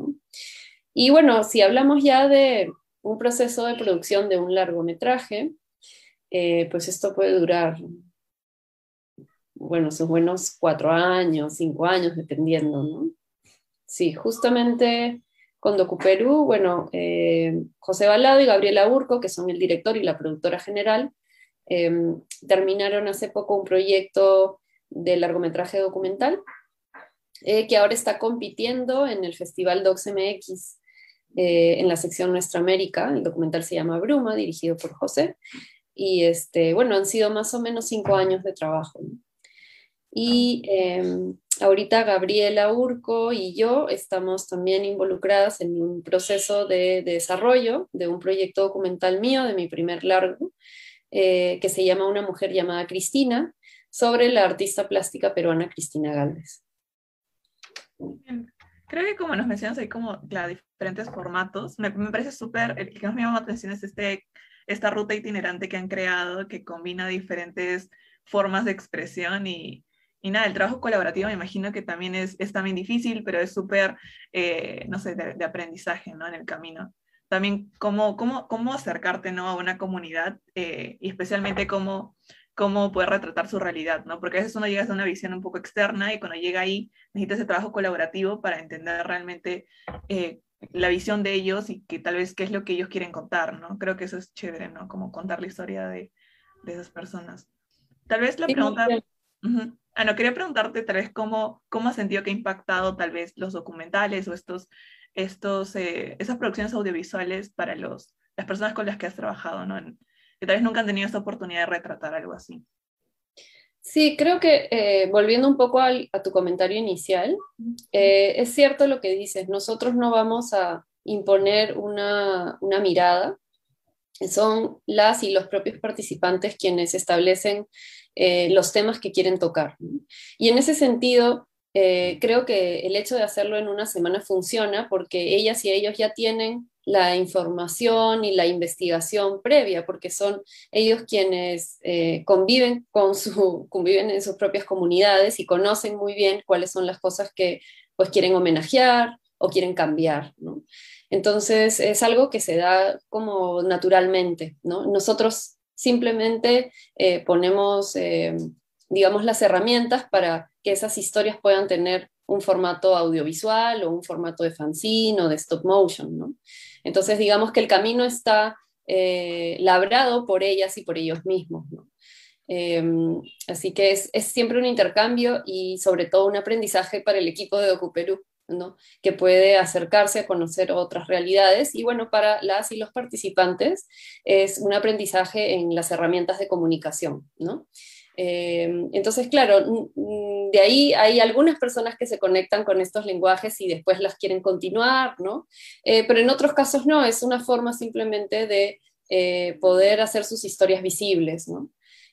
[SPEAKER 6] Y bueno, si hablamos ya de un proceso de producción de un largometraje, eh, pues esto puede durar, bueno, sus buenos cuatro años, cinco años, dependiendo, ¿no? Sí, justamente con DocuPerú, bueno, eh, José Balado y Gabriela Urco, que son el director y la productora general, em, terminaron hace poco un proyecto de largometraje documental eh, que ahora está compitiendo en el Festival DocsMX en la sección Nuestra América. El documental se llama Bruma, dirigido por José. Y este, bueno, han sido más o menos cinco años de trabajo. Y em, ahorita Gabriela Urco y yo estamos también involucradas en un proceso de, desarrollo de un proyecto documental mío, de mi primer largo, eh, que se llama Una mujer llamada Cristina, sobre la artista plástica peruana Cristina Galvez.
[SPEAKER 5] Creo que como nos mencionas, hay como diferentes formatos. Me, me parece súper, el que más me llama la atención es este esta ruta itinerante que han creado que combina diferentes formas de expresión y, y nada, el trabajo colaborativo me imagino que también es, también difícil, pero es súper, eh, no sé, de, aprendizaje, ¿no? En el camino. También cómo, cómo, cómo acercarte, ¿no? A una comunidad eh, y especialmente cómo, cómo poder retratar su realidad, ¿no? Porque a veces uno llega a una visión un poco externa y cuando llega ahí necesita ese trabajo colaborativo para entender realmente eh, la visión de ellos y que tal vez qué es lo que ellos quieren contar, ¿no? Creo que eso es chévere, ¿no? Como contar la historia de, de esas personas. Tal vez la pregunta... Ah, no, quería preguntarte tal vez cómo, cómo has sentido que ha impactado tal vez los documentales o estos, estos, eh, esas producciones audiovisuales para los, las personas con las que has trabajado, ¿no? que tal vez nunca han tenido esta oportunidad de retratar algo así.
[SPEAKER 6] Sí, creo que eh, volviendo un poco a tu comentario inicial, eh, es cierto lo que dices, nosotros no vamos a imponer una, mirada, son las y los propios participantes quienes establecen eh, los temas que quieren tocar. Y en ese sentido, creo que el hecho de hacerlo en una semana funciona porque ellas y ellos ya tienen la información y la investigación previa, porque son ellos quienes eh, conviven, con su, conviven en sus propias comunidades y conocen muy bien cuáles son las cosas que pues quieren homenajear o quieren cambiar. Entonces es algo que se da como naturalmente. Nosotros simplemente eh, ponemos, eh, digamos, las herramientas para que esas historias puedan tener un formato audiovisual o un formato de fanzine o de stop motion. ¿no? Entonces, digamos que el camino está eh, labrado por ellas y por ellos mismos. Em, así que es, siempre un intercambio y sobre todo un aprendizaje para el equipo de DocuPerú, ¿no? que puede acercarse a conocer otras realidades y bueno, para las y los participantes es un aprendizaje en las herramientas de comunicación. ¿no? Eh, entonces, claro, de ahí hay algunas personas que se conectan con estos lenguajes y después las quieren continuar, ¿no? Eh, pero en otros casos no, es una forma simplemente de eh, poder hacer sus historias visibles, ¿no?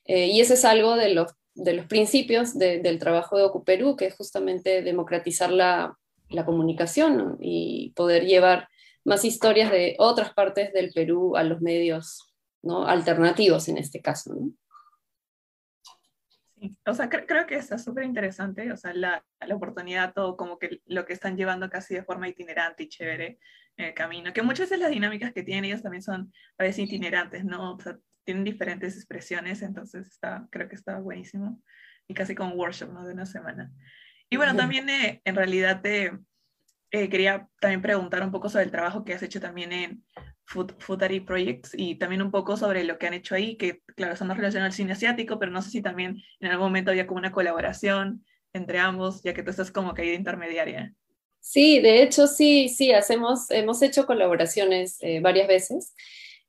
[SPEAKER 6] y ese es algo de los, de los principios del trabajo de Ocuperú, que es justamente democratizar la, la comunicación y poder llevar más historias de otras partes del Perú a los medios ¿no? alternativos en este caso. ¿no?
[SPEAKER 5] O sea, creo que está súper interesante, o sea, la, la, oportunidad, todo como que lo que están llevando casi de forma itinerante y chévere en el camino, que muchas de las dinámicas que tienen ellos también son a veces itinerantes, ¿no? O sea, tienen diferentes expresiones, entonces está, creo que está buenísimo, y casi como un workshop, ¿no? De una semana. Y bueno, también eh, en realidad te eh, quería también preguntar un poco sobre el trabajo que has hecho también en Futari Projects y también un poco sobre lo que han hecho ahí, que claro, son más relacionados al cine asiático, pero no sé si también en algún momento había como una colaboración entre ambos, ya que tú estás como de intermediaria.
[SPEAKER 6] Sí, de hecho sí, sí, hacemos, hemos hecho colaboraciones eh, varias veces.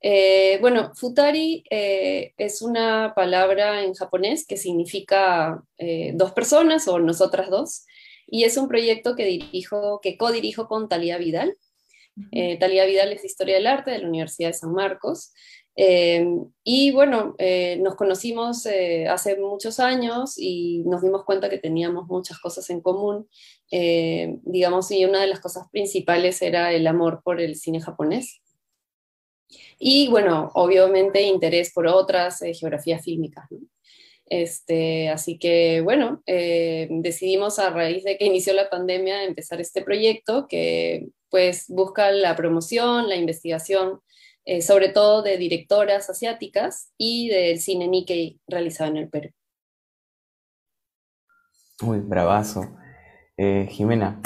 [SPEAKER 6] Eh, bueno, futari eh, es una palabra en japonés que significa dos personas o nosotras dos, y es un proyecto que dirijo, que co-dirijo con Talía Vidal. Eh, Talía Vidal es Historia del Arte de la Universidad de San Marcos. y bueno, nos conocimos hace muchos años y nos dimos cuenta que teníamos muchas cosas en común. digamos, y una de las cosas principales era el amor por el cine japonés. Y bueno, obviamente interés por otras eh, geografías fílmicas. Este, así que bueno, eh, decidimos a raíz de que inició la pandemia empezar este proyecto que pues busca la promoción, la investigación, eh, sobre todo de directoras asiáticas y del cine Nikkei realizado en el Perú.
[SPEAKER 4] Uy, bravazo. Jimena,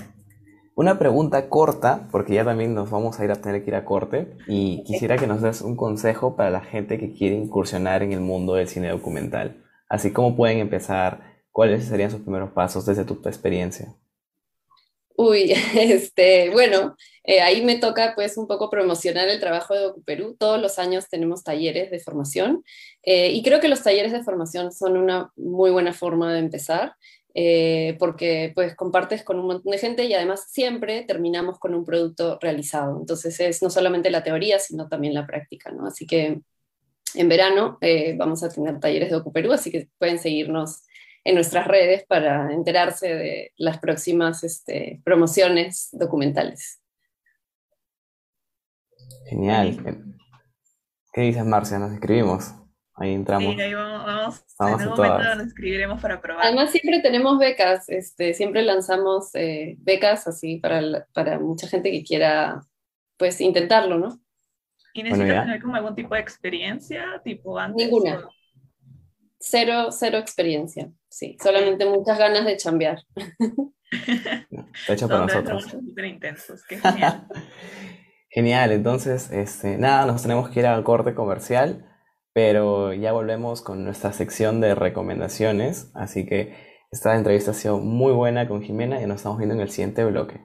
[SPEAKER 4] una pregunta corta, porque ya también nos vamos a ir a tener que ir a corte, y quisiera que nos des un consejo para la gente que quiere incursionar en el mundo del cine documental. Así como pueden empezar, cuáles serían sus primeros pasos desde tu experiencia.
[SPEAKER 6] Uy, este, bueno, eh, ahí me toca pues un poco promocionar el trabajo de DocuPerú. Todos los años tenemos talleres de formación eh, y creo que los talleres de formación son una muy buena forma de empezar. Eh, porque pues compartes con un montón de gente y además siempre terminamos con un producto realizado. Entonces es no solamente la teoría, sino también la práctica, ¿no? Así que en verano eh, vamos a tener talleres de OcuPerú, así que pueden seguirnos en nuestras redes para enterarse de las próximas este, promociones documentales.
[SPEAKER 4] Genial. ¿Qué dices, Marcia? Nos escribimos. Ahí entramos.
[SPEAKER 5] Sí, ahí vamos. vamos en algún momento nos escribiremos para probar.
[SPEAKER 6] Además, siempre tenemos becas. Este, siempre lanzamos eh, becas así para, para mucha gente que quiera pues intentarlo, ¿no?
[SPEAKER 5] ¿Y necesitas tener como algún tipo de experiencia? Tipo antes,
[SPEAKER 6] Ninguna. Cero, cero experiencia, sí. Solamente muchas ganas de chambear.
[SPEAKER 4] Está hecho para nosotros.
[SPEAKER 5] Súper intensos, qué genial.
[SPEAKER 4] genial, entonces, este, nada, nos tenemos que ir al corte comercial pero ya volvemos con nuestra sección de recomendaciones, así que esta entrevista ha sido muy buena con Jimena y nos estamos viendo en el siguiente bloque.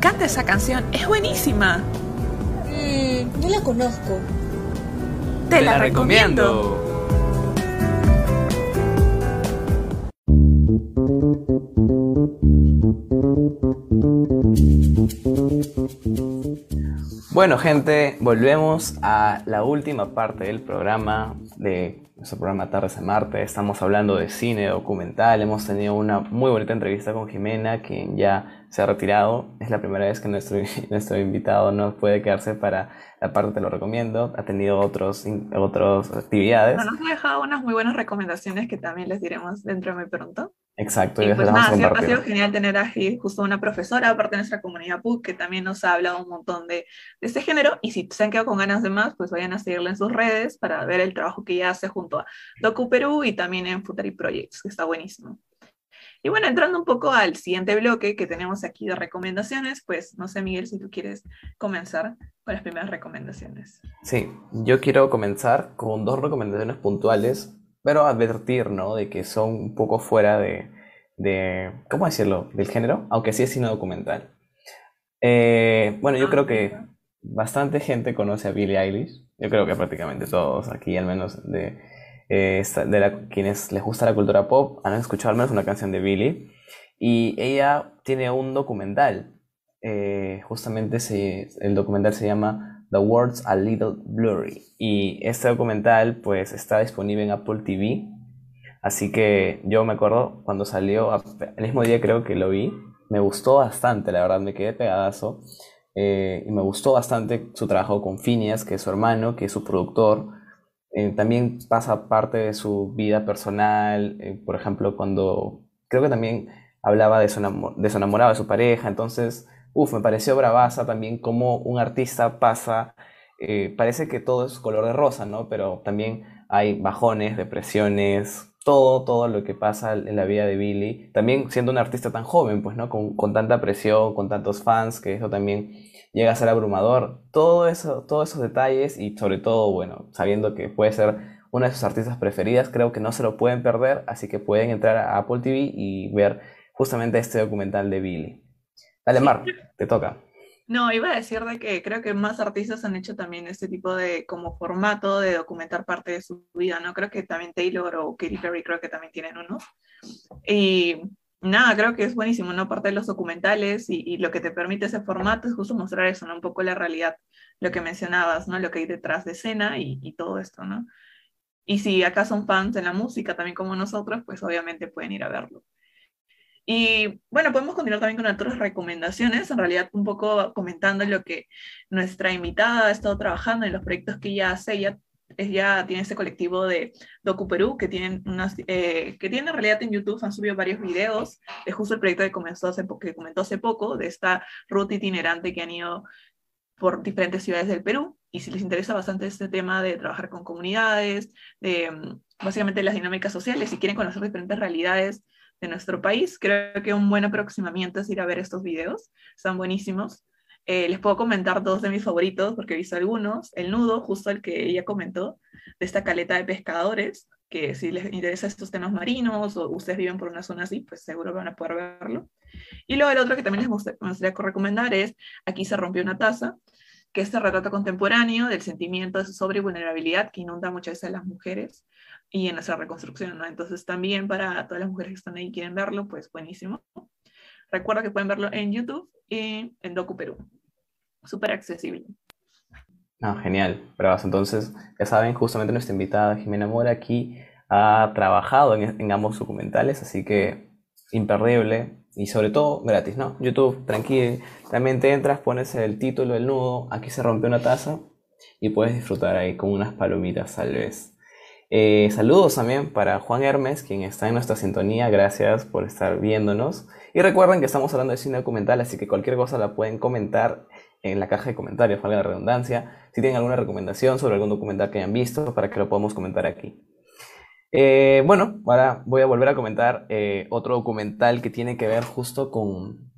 [SPEAKER 5] Encanta esa canción, es buenísima.
[SPEAKER 3] Mm, no la conozco.
[SPEAKER 5] Te, la, recomiendo.
[SPEAKER 4] Bueno, gente, volvemos a la última parte del programa, de nuestro programa Tardes en Marte. Estamos hablando de cine documental. Hemos tenido una muy bonita entrevista con Jimena, quien ya se ha retirado. Es la primera vez que nuestro, nuestro invitado no puede quedarse para la parte, te lo recomiendo. Ha tenido otros, otras actividades.
[SPEAKER 5] nos ha dejado unas muy buenas recomendaciones que también les diremos dentro de muy pronto.
[SPEAKER 4] Exacto.
[SPEAKER 5] Y, pues nada, ha sido genial tener a justo una profesora, aparte de nuestra comunidad PUC, que también nos ha hablado un montón de, de, este género. Y si se han quedado con ganas de más, pues vayan a seguirle en sus redes para ver el trabajo que ella hace junto a Docu Perú y también en Futari Projects, que está buenísimo. Y bueno, entrando un poco al siguiente bloque que tenemos aquí de recomendaciones, pues no sé, Miguel, si tú quieres comenzar con las primeras recomendaciones.
[SPEAKER 4] Sí, yo quiero comenzar con dos recomendaciones puntuales pero advertir, ¿no? De que son un poco fuera de, de ¿cómo decirlo? Del género, aunque sí es cine documental. Eh, bueno, yo creo que bastante gente conoce a Billie Eilish. Yo creo que prácticamente todos aquí, al menos de, eh, de quienes les gusta la cultura pop, han escuchado al menos una canción de Billie. Y ella tiene un documental. Eh, justamente el documental se llama The Words a Little Blurry. Y este documental pues está disponible en Apple TV. Así que yo me acuerdo cuando salió, el mismo día creo que lo vi. Me gustó bastante, la verdad, me quedé pegadazo. Eh, y me gustó bastante su trabajo con Phineas, que es su hermano, que es su productor. Eh, también pasa parte de su vida personal, por ejemplo, cuando creo que también hablaba de su, de su enamorado, de su pareja, entonces, uff, me pareció bravaza también como un artista pasa, eh, parece que todo es color de rosa, ¿no? Pero también hay bajones, depresiones, todo, todo lo que pasa en la vida de Billy, también siendo un artista tan joven, pues, ¿no? Con, con tanta presión, con tantos fans, que eso también llega a ser abrumador, todo eso, todos esos detalles y sobre todo, bueno, sabiendo que puede ser una de sus artistas preferidas, creo que no se lo pueden perder, así que pueden entrar a Apple TV y ver justamente este documental de Billy. Dale, Mar, te toca.
[SPEAKER 5] No, iba a decir de que creo que más artistas han hecho también este tipo de como formato de documentar parte de su vida, ¿no? Creo que también Taylor o Katy Perry creo que también tienen uno. Y nada, creo que es buenísimo, ¿no? Parte de los documentales y, lo que te permite ese formato es justo mostrar eso, ¿no? Un poco la realidad, lo que mencionabas, ¿no? Lo que hay detrás de escena y, todo esto, ¿no? Y si acá son fans de la música también como nosotros, pues obviamente pueden ir a verlo. Y bueno, podemos continuar también con otras recomendaciones, en realidad un poco comentando lo que nuestra invitada ha estado trabajando en los proyectos que ella hace. Ella, ella tiene este colectivo de Docu Perú que tienen, unas, eh, que tienen en realidad en YouTube, han subido varios videos de justo el proyecto que, comenzó hace, que comentó hace poco, de esta ruta itinerante que han ido por diferentes ciudades del Perú. Y si les interesa bastante este tema de trabajar con comunidades, de mm, básicamente las dinámicas sociales, si quieren conocer diferentes realidades de nuestro país. Creo que un buen aproximamiento es ir a ver estos videos, están buenísimos. Eh, les puedo comentar dos de mis favoritos porque he visto algunos. El nudo, justo el que ella comentó, de esta caleta de pescadores, que si les interesa estos temas marinos o ustedes viven por una zona así, pues seguro van a poder verlo. Y luego el otro que también les gustaría recomendar es Aquí se rompió una taza, que es este retrato contemporáneo del sentimiento de sobre vulnerabilidad que inunda muchas veces a las mujeres y en nuestra reconstrucción. Entonces también para todas las mujeres que están ahí y quieren verlo, pues buenísimo. Recuerda que pueden verlo en YouTube y en Docu Perú. Súper accesible.
[SPEAKER 4] Ah, genial, bravas. Entonces, ya saben, justamente nuestra invitada Jimena Mora aquí ha trabajado en, en ambos documentales, así que imperdible y sobre todo gratis, ¿no? YouTube, tranquilo, también te entras, pones el título, el nudo, aquí se rompe una taza y puedes disfrutar ahí con unas palomitas tal vez. Eh, saludos también para Juan Hermes, quien está en nuestra sintonía. Gracias por estar viéndonos. Y recuerden que estamos hablando de cine documental, así que cualquier cosa la pueden comentar en la caja de comentarios, valga la redundancia. Si tienen alguna recomendación sobre algún documental que hayan visto, para que lo podamos comentar aquí. Eh, bueno, ahora voy a volver a comentar eh, otro documental que tiene que ver justo con,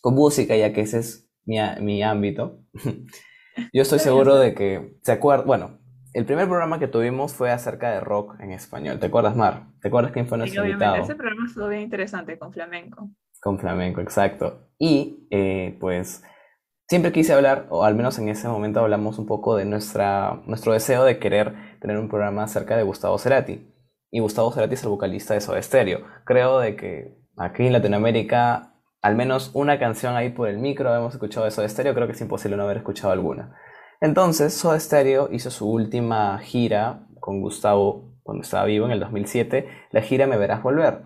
[SPEAKER 4] con música, ya que ese es mi, mi ámbito. Yo estoy seguro de que se acuerdan, bueno, el primer programa que tuvimos fue acerca de rock en español. ¿Te acuerdas, Mar? ¿Te acuerdas quién fue nuestro sí, invitado?
[SPEAKER 5] Ese programa estuvo bien interesante con flamenco.
[SPEAKER 4] Con flamenco, exacto. Y eh, pues siempre quise hablar, o al menos en ese momento hablamos un poco de nuestra, nuestro deseo de querer tener un programa acerca de Gustavo Cerati. Y Gustavo Cerati es el vocalista de Soda Stereo. Creo de que aquí en Latinoamérica, al menos una canción ahí por el micro hemos escuchado de Soda Stereo. Creo que es imposible no haber escuchado alguna. Entonces, Soda Stereo hizo su última gira con Gustavo cuando estaba vivo en el 2007, la gira Me Verás Volver.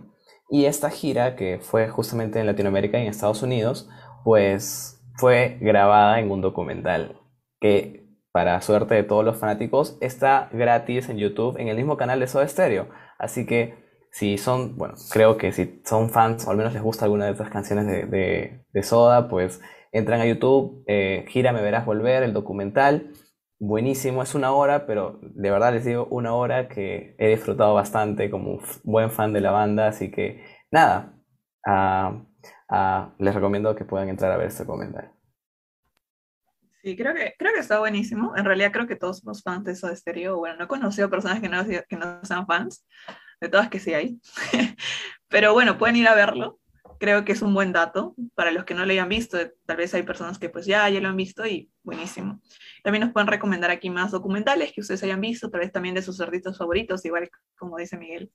[SPEAKER 4] Y esta gira, que fue justamente en Latinoamérica y en Estados Unidos, pues fue grabada en un documental que, para suerte de todos los fanáticos, está gratis en YouTube en el mismo canal de Soda Stereo. Así que si son, bueno, creo que si son fans o al menos les gusta alguna de estas canciones de, Soda, pues Entran a YouTube, eh, Gira Me Verás Volver, el documental. Buenísimo, es una hora, pero de verdad les digo, una hora que he disfrutado bastante como buen fan de la banda. Así que nada, les recomiendo que puedan entrar a ver este documental.
[SPEAKER 5] Sí, creo que, creo que está buenísimo. En realidad creo que todos somos fans de eso de Stereo. Bueno, no he conocido personas que no, que no sean fans, de todas que sí hay. Pero bueno, pueden ir a verlo. Creo que es un buen dato para los que no lo hayan visto. Tal vez hay personas que pues ya, ya lo han visto y buenísimo. También nos pueden recomendar aquí más documentales que ustedes hayan visto, tal vez también de sus cerditos favoritos, igual como dice Miguel.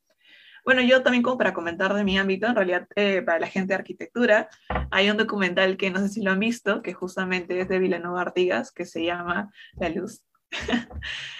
[SPEAKER 5] Bueno, yo también como para comentar de mi ámbito, en realidad eh, para la gente de arquitectura, hay un documental que no sé si lo han visto, que justamente es de Vilanova Artigas, que se llama La Luz.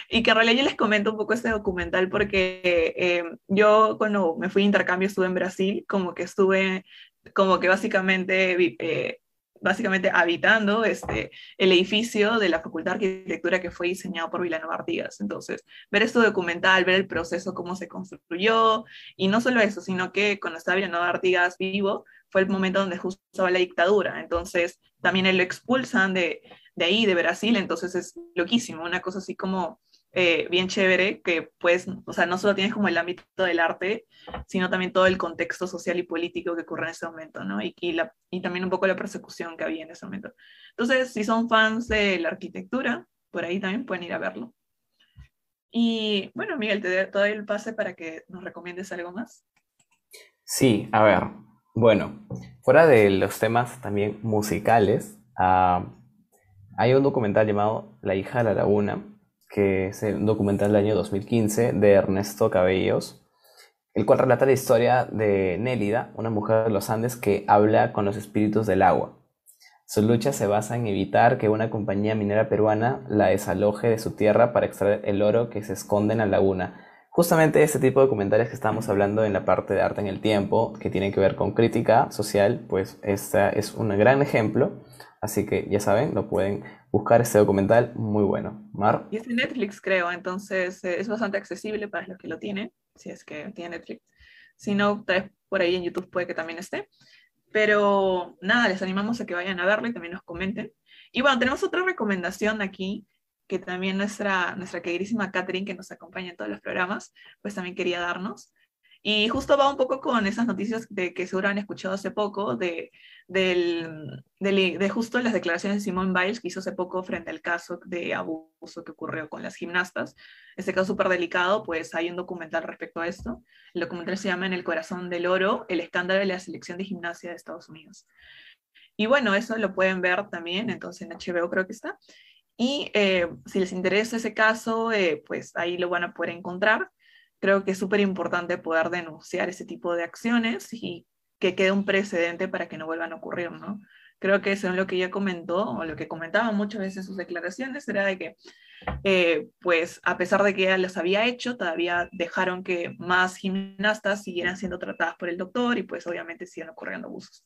[SPEAKER 5] y que en realidad yo les comento un poco este documental porque eh, yo cuando me fui a intercambio estuve en Brasil, como que estuve, como que básicamente eh, básicamente habitando este, el edificio de la Facultad de Arquitectura que fue diseñado por Vilano Artigas. Entonces, ver este documental, ver el proceso, cómo se construyó, y no solo eso, sino que cuando estaba Vilano Artigas vivo, fue el momento donde justo estaba la dictadura. Entonces, también él lo expulsan de, de ahí, de Brasil, entonces es loquísimo, una cosa así como eh, bien chévere, que pues, o sea, no solo tienes como el ámbito del arte, sino también todo el contexto social y político que ocurre en ese momento, ¿no? Y, y, y también un poco la persecución que había en ese momento. Entonces, si son fans de la arquitectura, por ahí también pueden ir a verlo. Y bueno, Miguel, te doy el pase para que nos recomiendes algo más.
[SPEAKER 4] Sí, a ver, bueno, fuera de los temas también musicales, uh, hay un documental llamado La hija de la laguna, que es un documental del año 2015 de Ernesto Cabellos, el cual relata la historia de Nélida, una mujer de los Andes que habla con los espíritus del agua. Su lucha se basa en evitar que una compañía minera peruana la desaloje de su tierra para extraer el oro que se esconde en la laguna. Justamente este tipo de documentales que estamos hablando en la parte de arte en el tiempo, que tienen que ver con crítica social, pues este es un gran ejemplo. Así que ya saben, lo pueden buscar este documental muy bueno. Mar.
[SPEAKER 5] Y es de Netflix, creo, entonces eh, es bastante accesible para los que lo tienen, si es que tiene Netflix. Si no, tal vez por ahí en YouTube puede que también esté. Pero nada, les animamos a que vayan a verlo y también nos comenten. Y bueno, tenemos otra recomendación aquí, que también nuestra, nuestra queridísima Catherine, que nos acompaña en todos los programas, pues también quería darnos. Y justo va un poco con esas noticias de que seguro han escuchado hace poco, de, del, de justo las declaraciones de Simone Biles que hizo hace poco frente al caso de abuso que ocurrió con las gimnastas. Este caso súper delicado, pues hay un documental respecto a esto. El documental se llama En el corazón del oro, el escándalo de la selección de gimnasia de Estados Unidos. Y bueno, eso lo pueden ver también, entonces en HBO creo que está. Y eh, si les interesa ese caso, eh, pues ahí lo van a poder encontrar creo que es súper importante poder denunciar ese tipo de acciones y que quede un precedente para que no vuelvan a ocurrir, ¿no? Creo que según lo que ella comentó, o lo que comentaba muchas veces en sus declaraciones, era de que, eh, pues, a pesar de que ella los había hecho, todavía dejaron que más gimnastas siguieran siendo tratadas por el doctor y, pues, obviamente siguen ocurriendo abusos.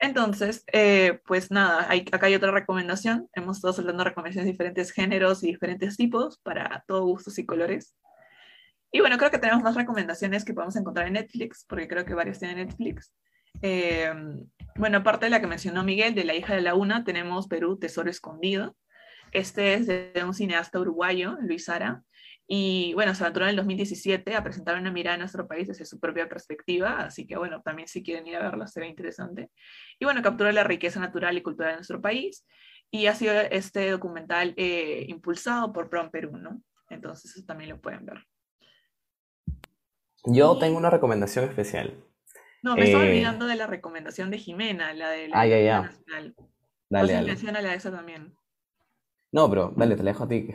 [SPEAKER 5] Entonces, eh, pues nada, hay, acá hay otra recomendación. Hemos estado de recomendaciones de diferentes géneros y diferentes tipos para todos gustos y colores. Y bueno, creo que tenemos más recomendaciones que podemos encontrar en Netflix, porque creo que varios tienen Netflix. Eh, bueno, aparte de la que mencionó Miguel, de La hija de la una, tenemos Perú, Tesoro Escondido. Este es de un cineasta uruguayo, Luis Sara. Y bueno, se aventuró en el 2017 a presentar una mirada a nuestro país desde su propia perspectiva, así que bueno, también si quieren ir a verlo, será interesante. Y bueno, captura la riqueza natural y cultural de nuestro país. Y ha sido este documental eh, impulsado por Prom Perú, ¿no? Entonces eso también lo pueden ver.
[SPEAKER 4] Yo tengo una recomendación especial.
[SPEAKER 5] No, me estaba eh, olvidando de la recomendación de Jimena, la de la
[SPEAKER 4] ah, ya, ya. Nacional.
[SPEAKER 5] Dale, dale. menciona la de esa también.
[SPEAKER 4] No, pero dale, te la dejo a ti.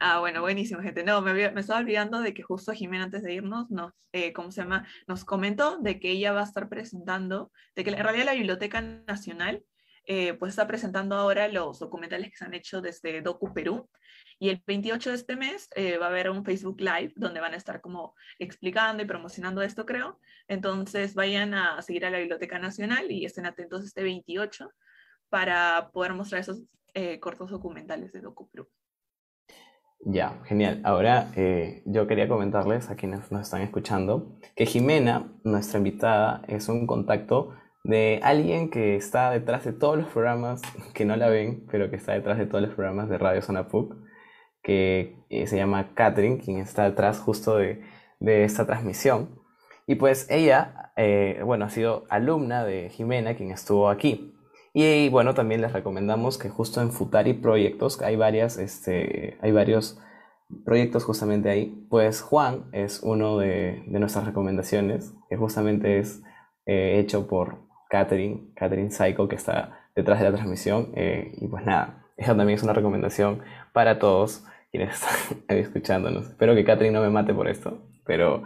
[SPEAKER 5] Ah, bueno, buenísimo, gente. No, me, me estaba olvidando de que justo Jimena antes de irnos nos, eh, ¿cómo se llama? Nos comentó de que ella va a estar presentando, de que en realidad la Biblioteca Nacional eh, pues está presentando ahora los documentales que se han hecho desde Docu Perú y el 28 de este mes eh, va a haber un Facebook Live donde van a estar como explicando y promocionando esto, creo. Entonces vayan a seguir a la Biblioteca Nacional y estén atentos este 28 para poder mostrar esos eh, cortos documentales de DocuPro.
[SPEAKER 4] Ya, genial. Ahora yo quería comentarles a quienes nos están escuchando que Jimena, nuestra invitada, es un contacto de alguien que está detrás de todos los programas, que no la ven, pero que está detrás de todos los programas de Radio Zona que eh, se llama Catherine, quien está detrás justo de, de esta transmisión. Y pues ella, eh, bueno, ha sido alumna de Jimena, quien estuvo aquí. Y bueno, también les recomendamos que justo en Futari Proyectos, hay varias, este, hay varios proyectos justamente ahí. Pues Juan es uno de, de nuestras recomendaciones, que justamente es eh, hecho por Catherine, Catherine Psycho, que está detrás de la transmisión. Eh, y pues nada, esa también es una recomendación para todos quienes están escuchándonos. Espero que Catherine no me mate por esto, pero,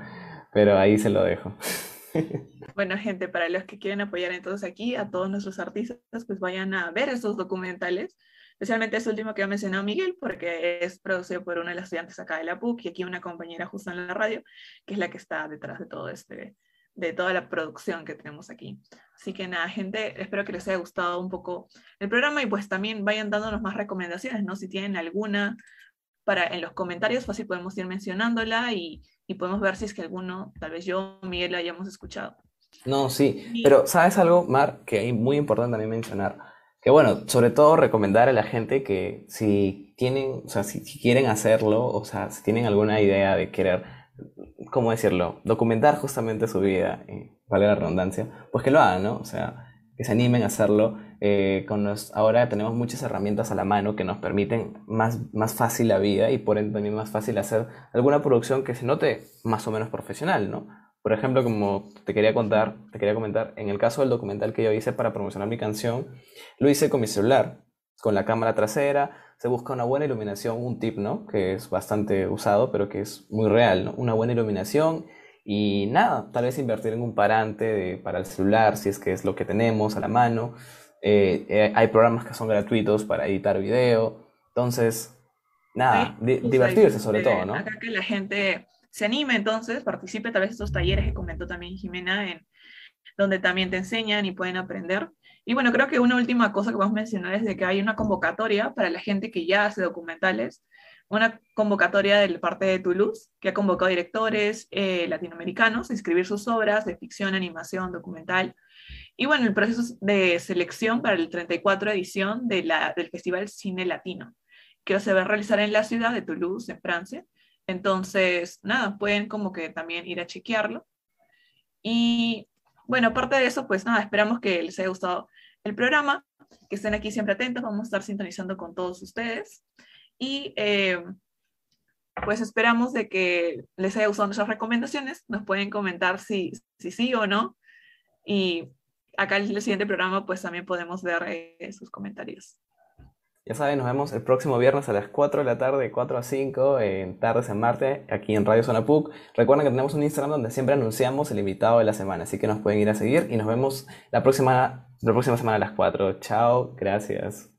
[SPEAKER 4] pero ahí se lo dejo.
[SPEAKER 5] Bueno, gente, para los que quieren apoyar entonces aquí a todos nuestros artistas, pues vayan a ver esos documentales, especialmente este último que ha mencionado Miguel, porque es producido por una de las estudiantes acá de la PUC y aquí una compañera justo en la radio, que es la que está detrás de todo este, de toda la producción que tenemos aquí. Así que nada, gente, espero que les haya gustado un poco el programa y pues también vayan dándonos más recomendaciones, ¿no? Si tienen alguna para en los comentarios, fácil podemos ir mencionándola y, y podemos ver si es que alguno, tal vez yo o Miguel, la hayamos escuchado.
[SPEAKER 4] No, sí, pero ¿sabes algo, Mar? Que es muy importante también mencionar. Que bueno, sobre todo recomendar a la gente que si tienen, o sea, si, quieren hacerlo, o sea, si tienen alguna idea de querer, ¿cómo decirlo? Documentar justamente su vida, eh, vale la redundancia, pues que lo hagan, ¿no? O sea, que se animen a hacerlo. Eh, con ahora tenemos muchas herramientas a la mano que nos permiten más, más fácil la vida y por ende también más fácil hacer alguna producción que se note más o menos profesional, ¿no? Por ejemplo, como te quería contar, te quería comentar, en el caso del documental que yo hice para promocionar mi canción, lo hice con mi celular, con la cámara trasera, se busca una buena iluminación, un tip, ¿no? Que es bastante usado, pero que es muy real, ¿no? Una buena iluminación y nada, tal vez invertir en un parante para el celular, si es que es lo que tenemos a la mano. Eh, eh, hay programas que son gratuitos para editar video. Entonces, nada, divertirse sobre todo, ¿no?
[SPEAKER 5] Acá que la gente se anime entonces, participe tal vez estos talleres que comentó también Jimena, en, donde también te enseñan y pueden aprender. Y bueno, creo que una última cosa que vamos a mencionar es de que hay una convocatoria para la gente que ya hace documentales una convocatoria del parte de Toulouse que ha convocado directores eh, latinoamericanos a escribir sus obras de ficción, animación, documental. Y bueno, el proceso de selección para el 34 edición de la, del Festival Cine Latino, que se va a realizar en la ciudad de Toulouse, en Francia. Entonces, nada, pueden como que también ir a chequearlo. Y bueno, aparte de eso, pues nada, esperamos que les haya gustado el programa, que estén aquí siempre atentos, vamos a estar sintonizando con todos ustedes. Y eh, pues esperamos de que les haya gustado nuestras recomendaciones. Nos pueden comentar si, si sí o no. Y acá en el siguiente programa pues también podemos ver eh, sus comentarios.
[SPEAKER 4] Ya saben, nos vemos el próximo viernes a las 4 de la tarde, 4 a 5, en Tardes en Marte, aquí en Radio Zona PUC. Recuerden que tenemos un Instagram donde siempre anunciamos el invitado de la semana, así que nos pueden ir a seguir y nos vemos la próxima, la próxima semana a las 4. Chao, gracias.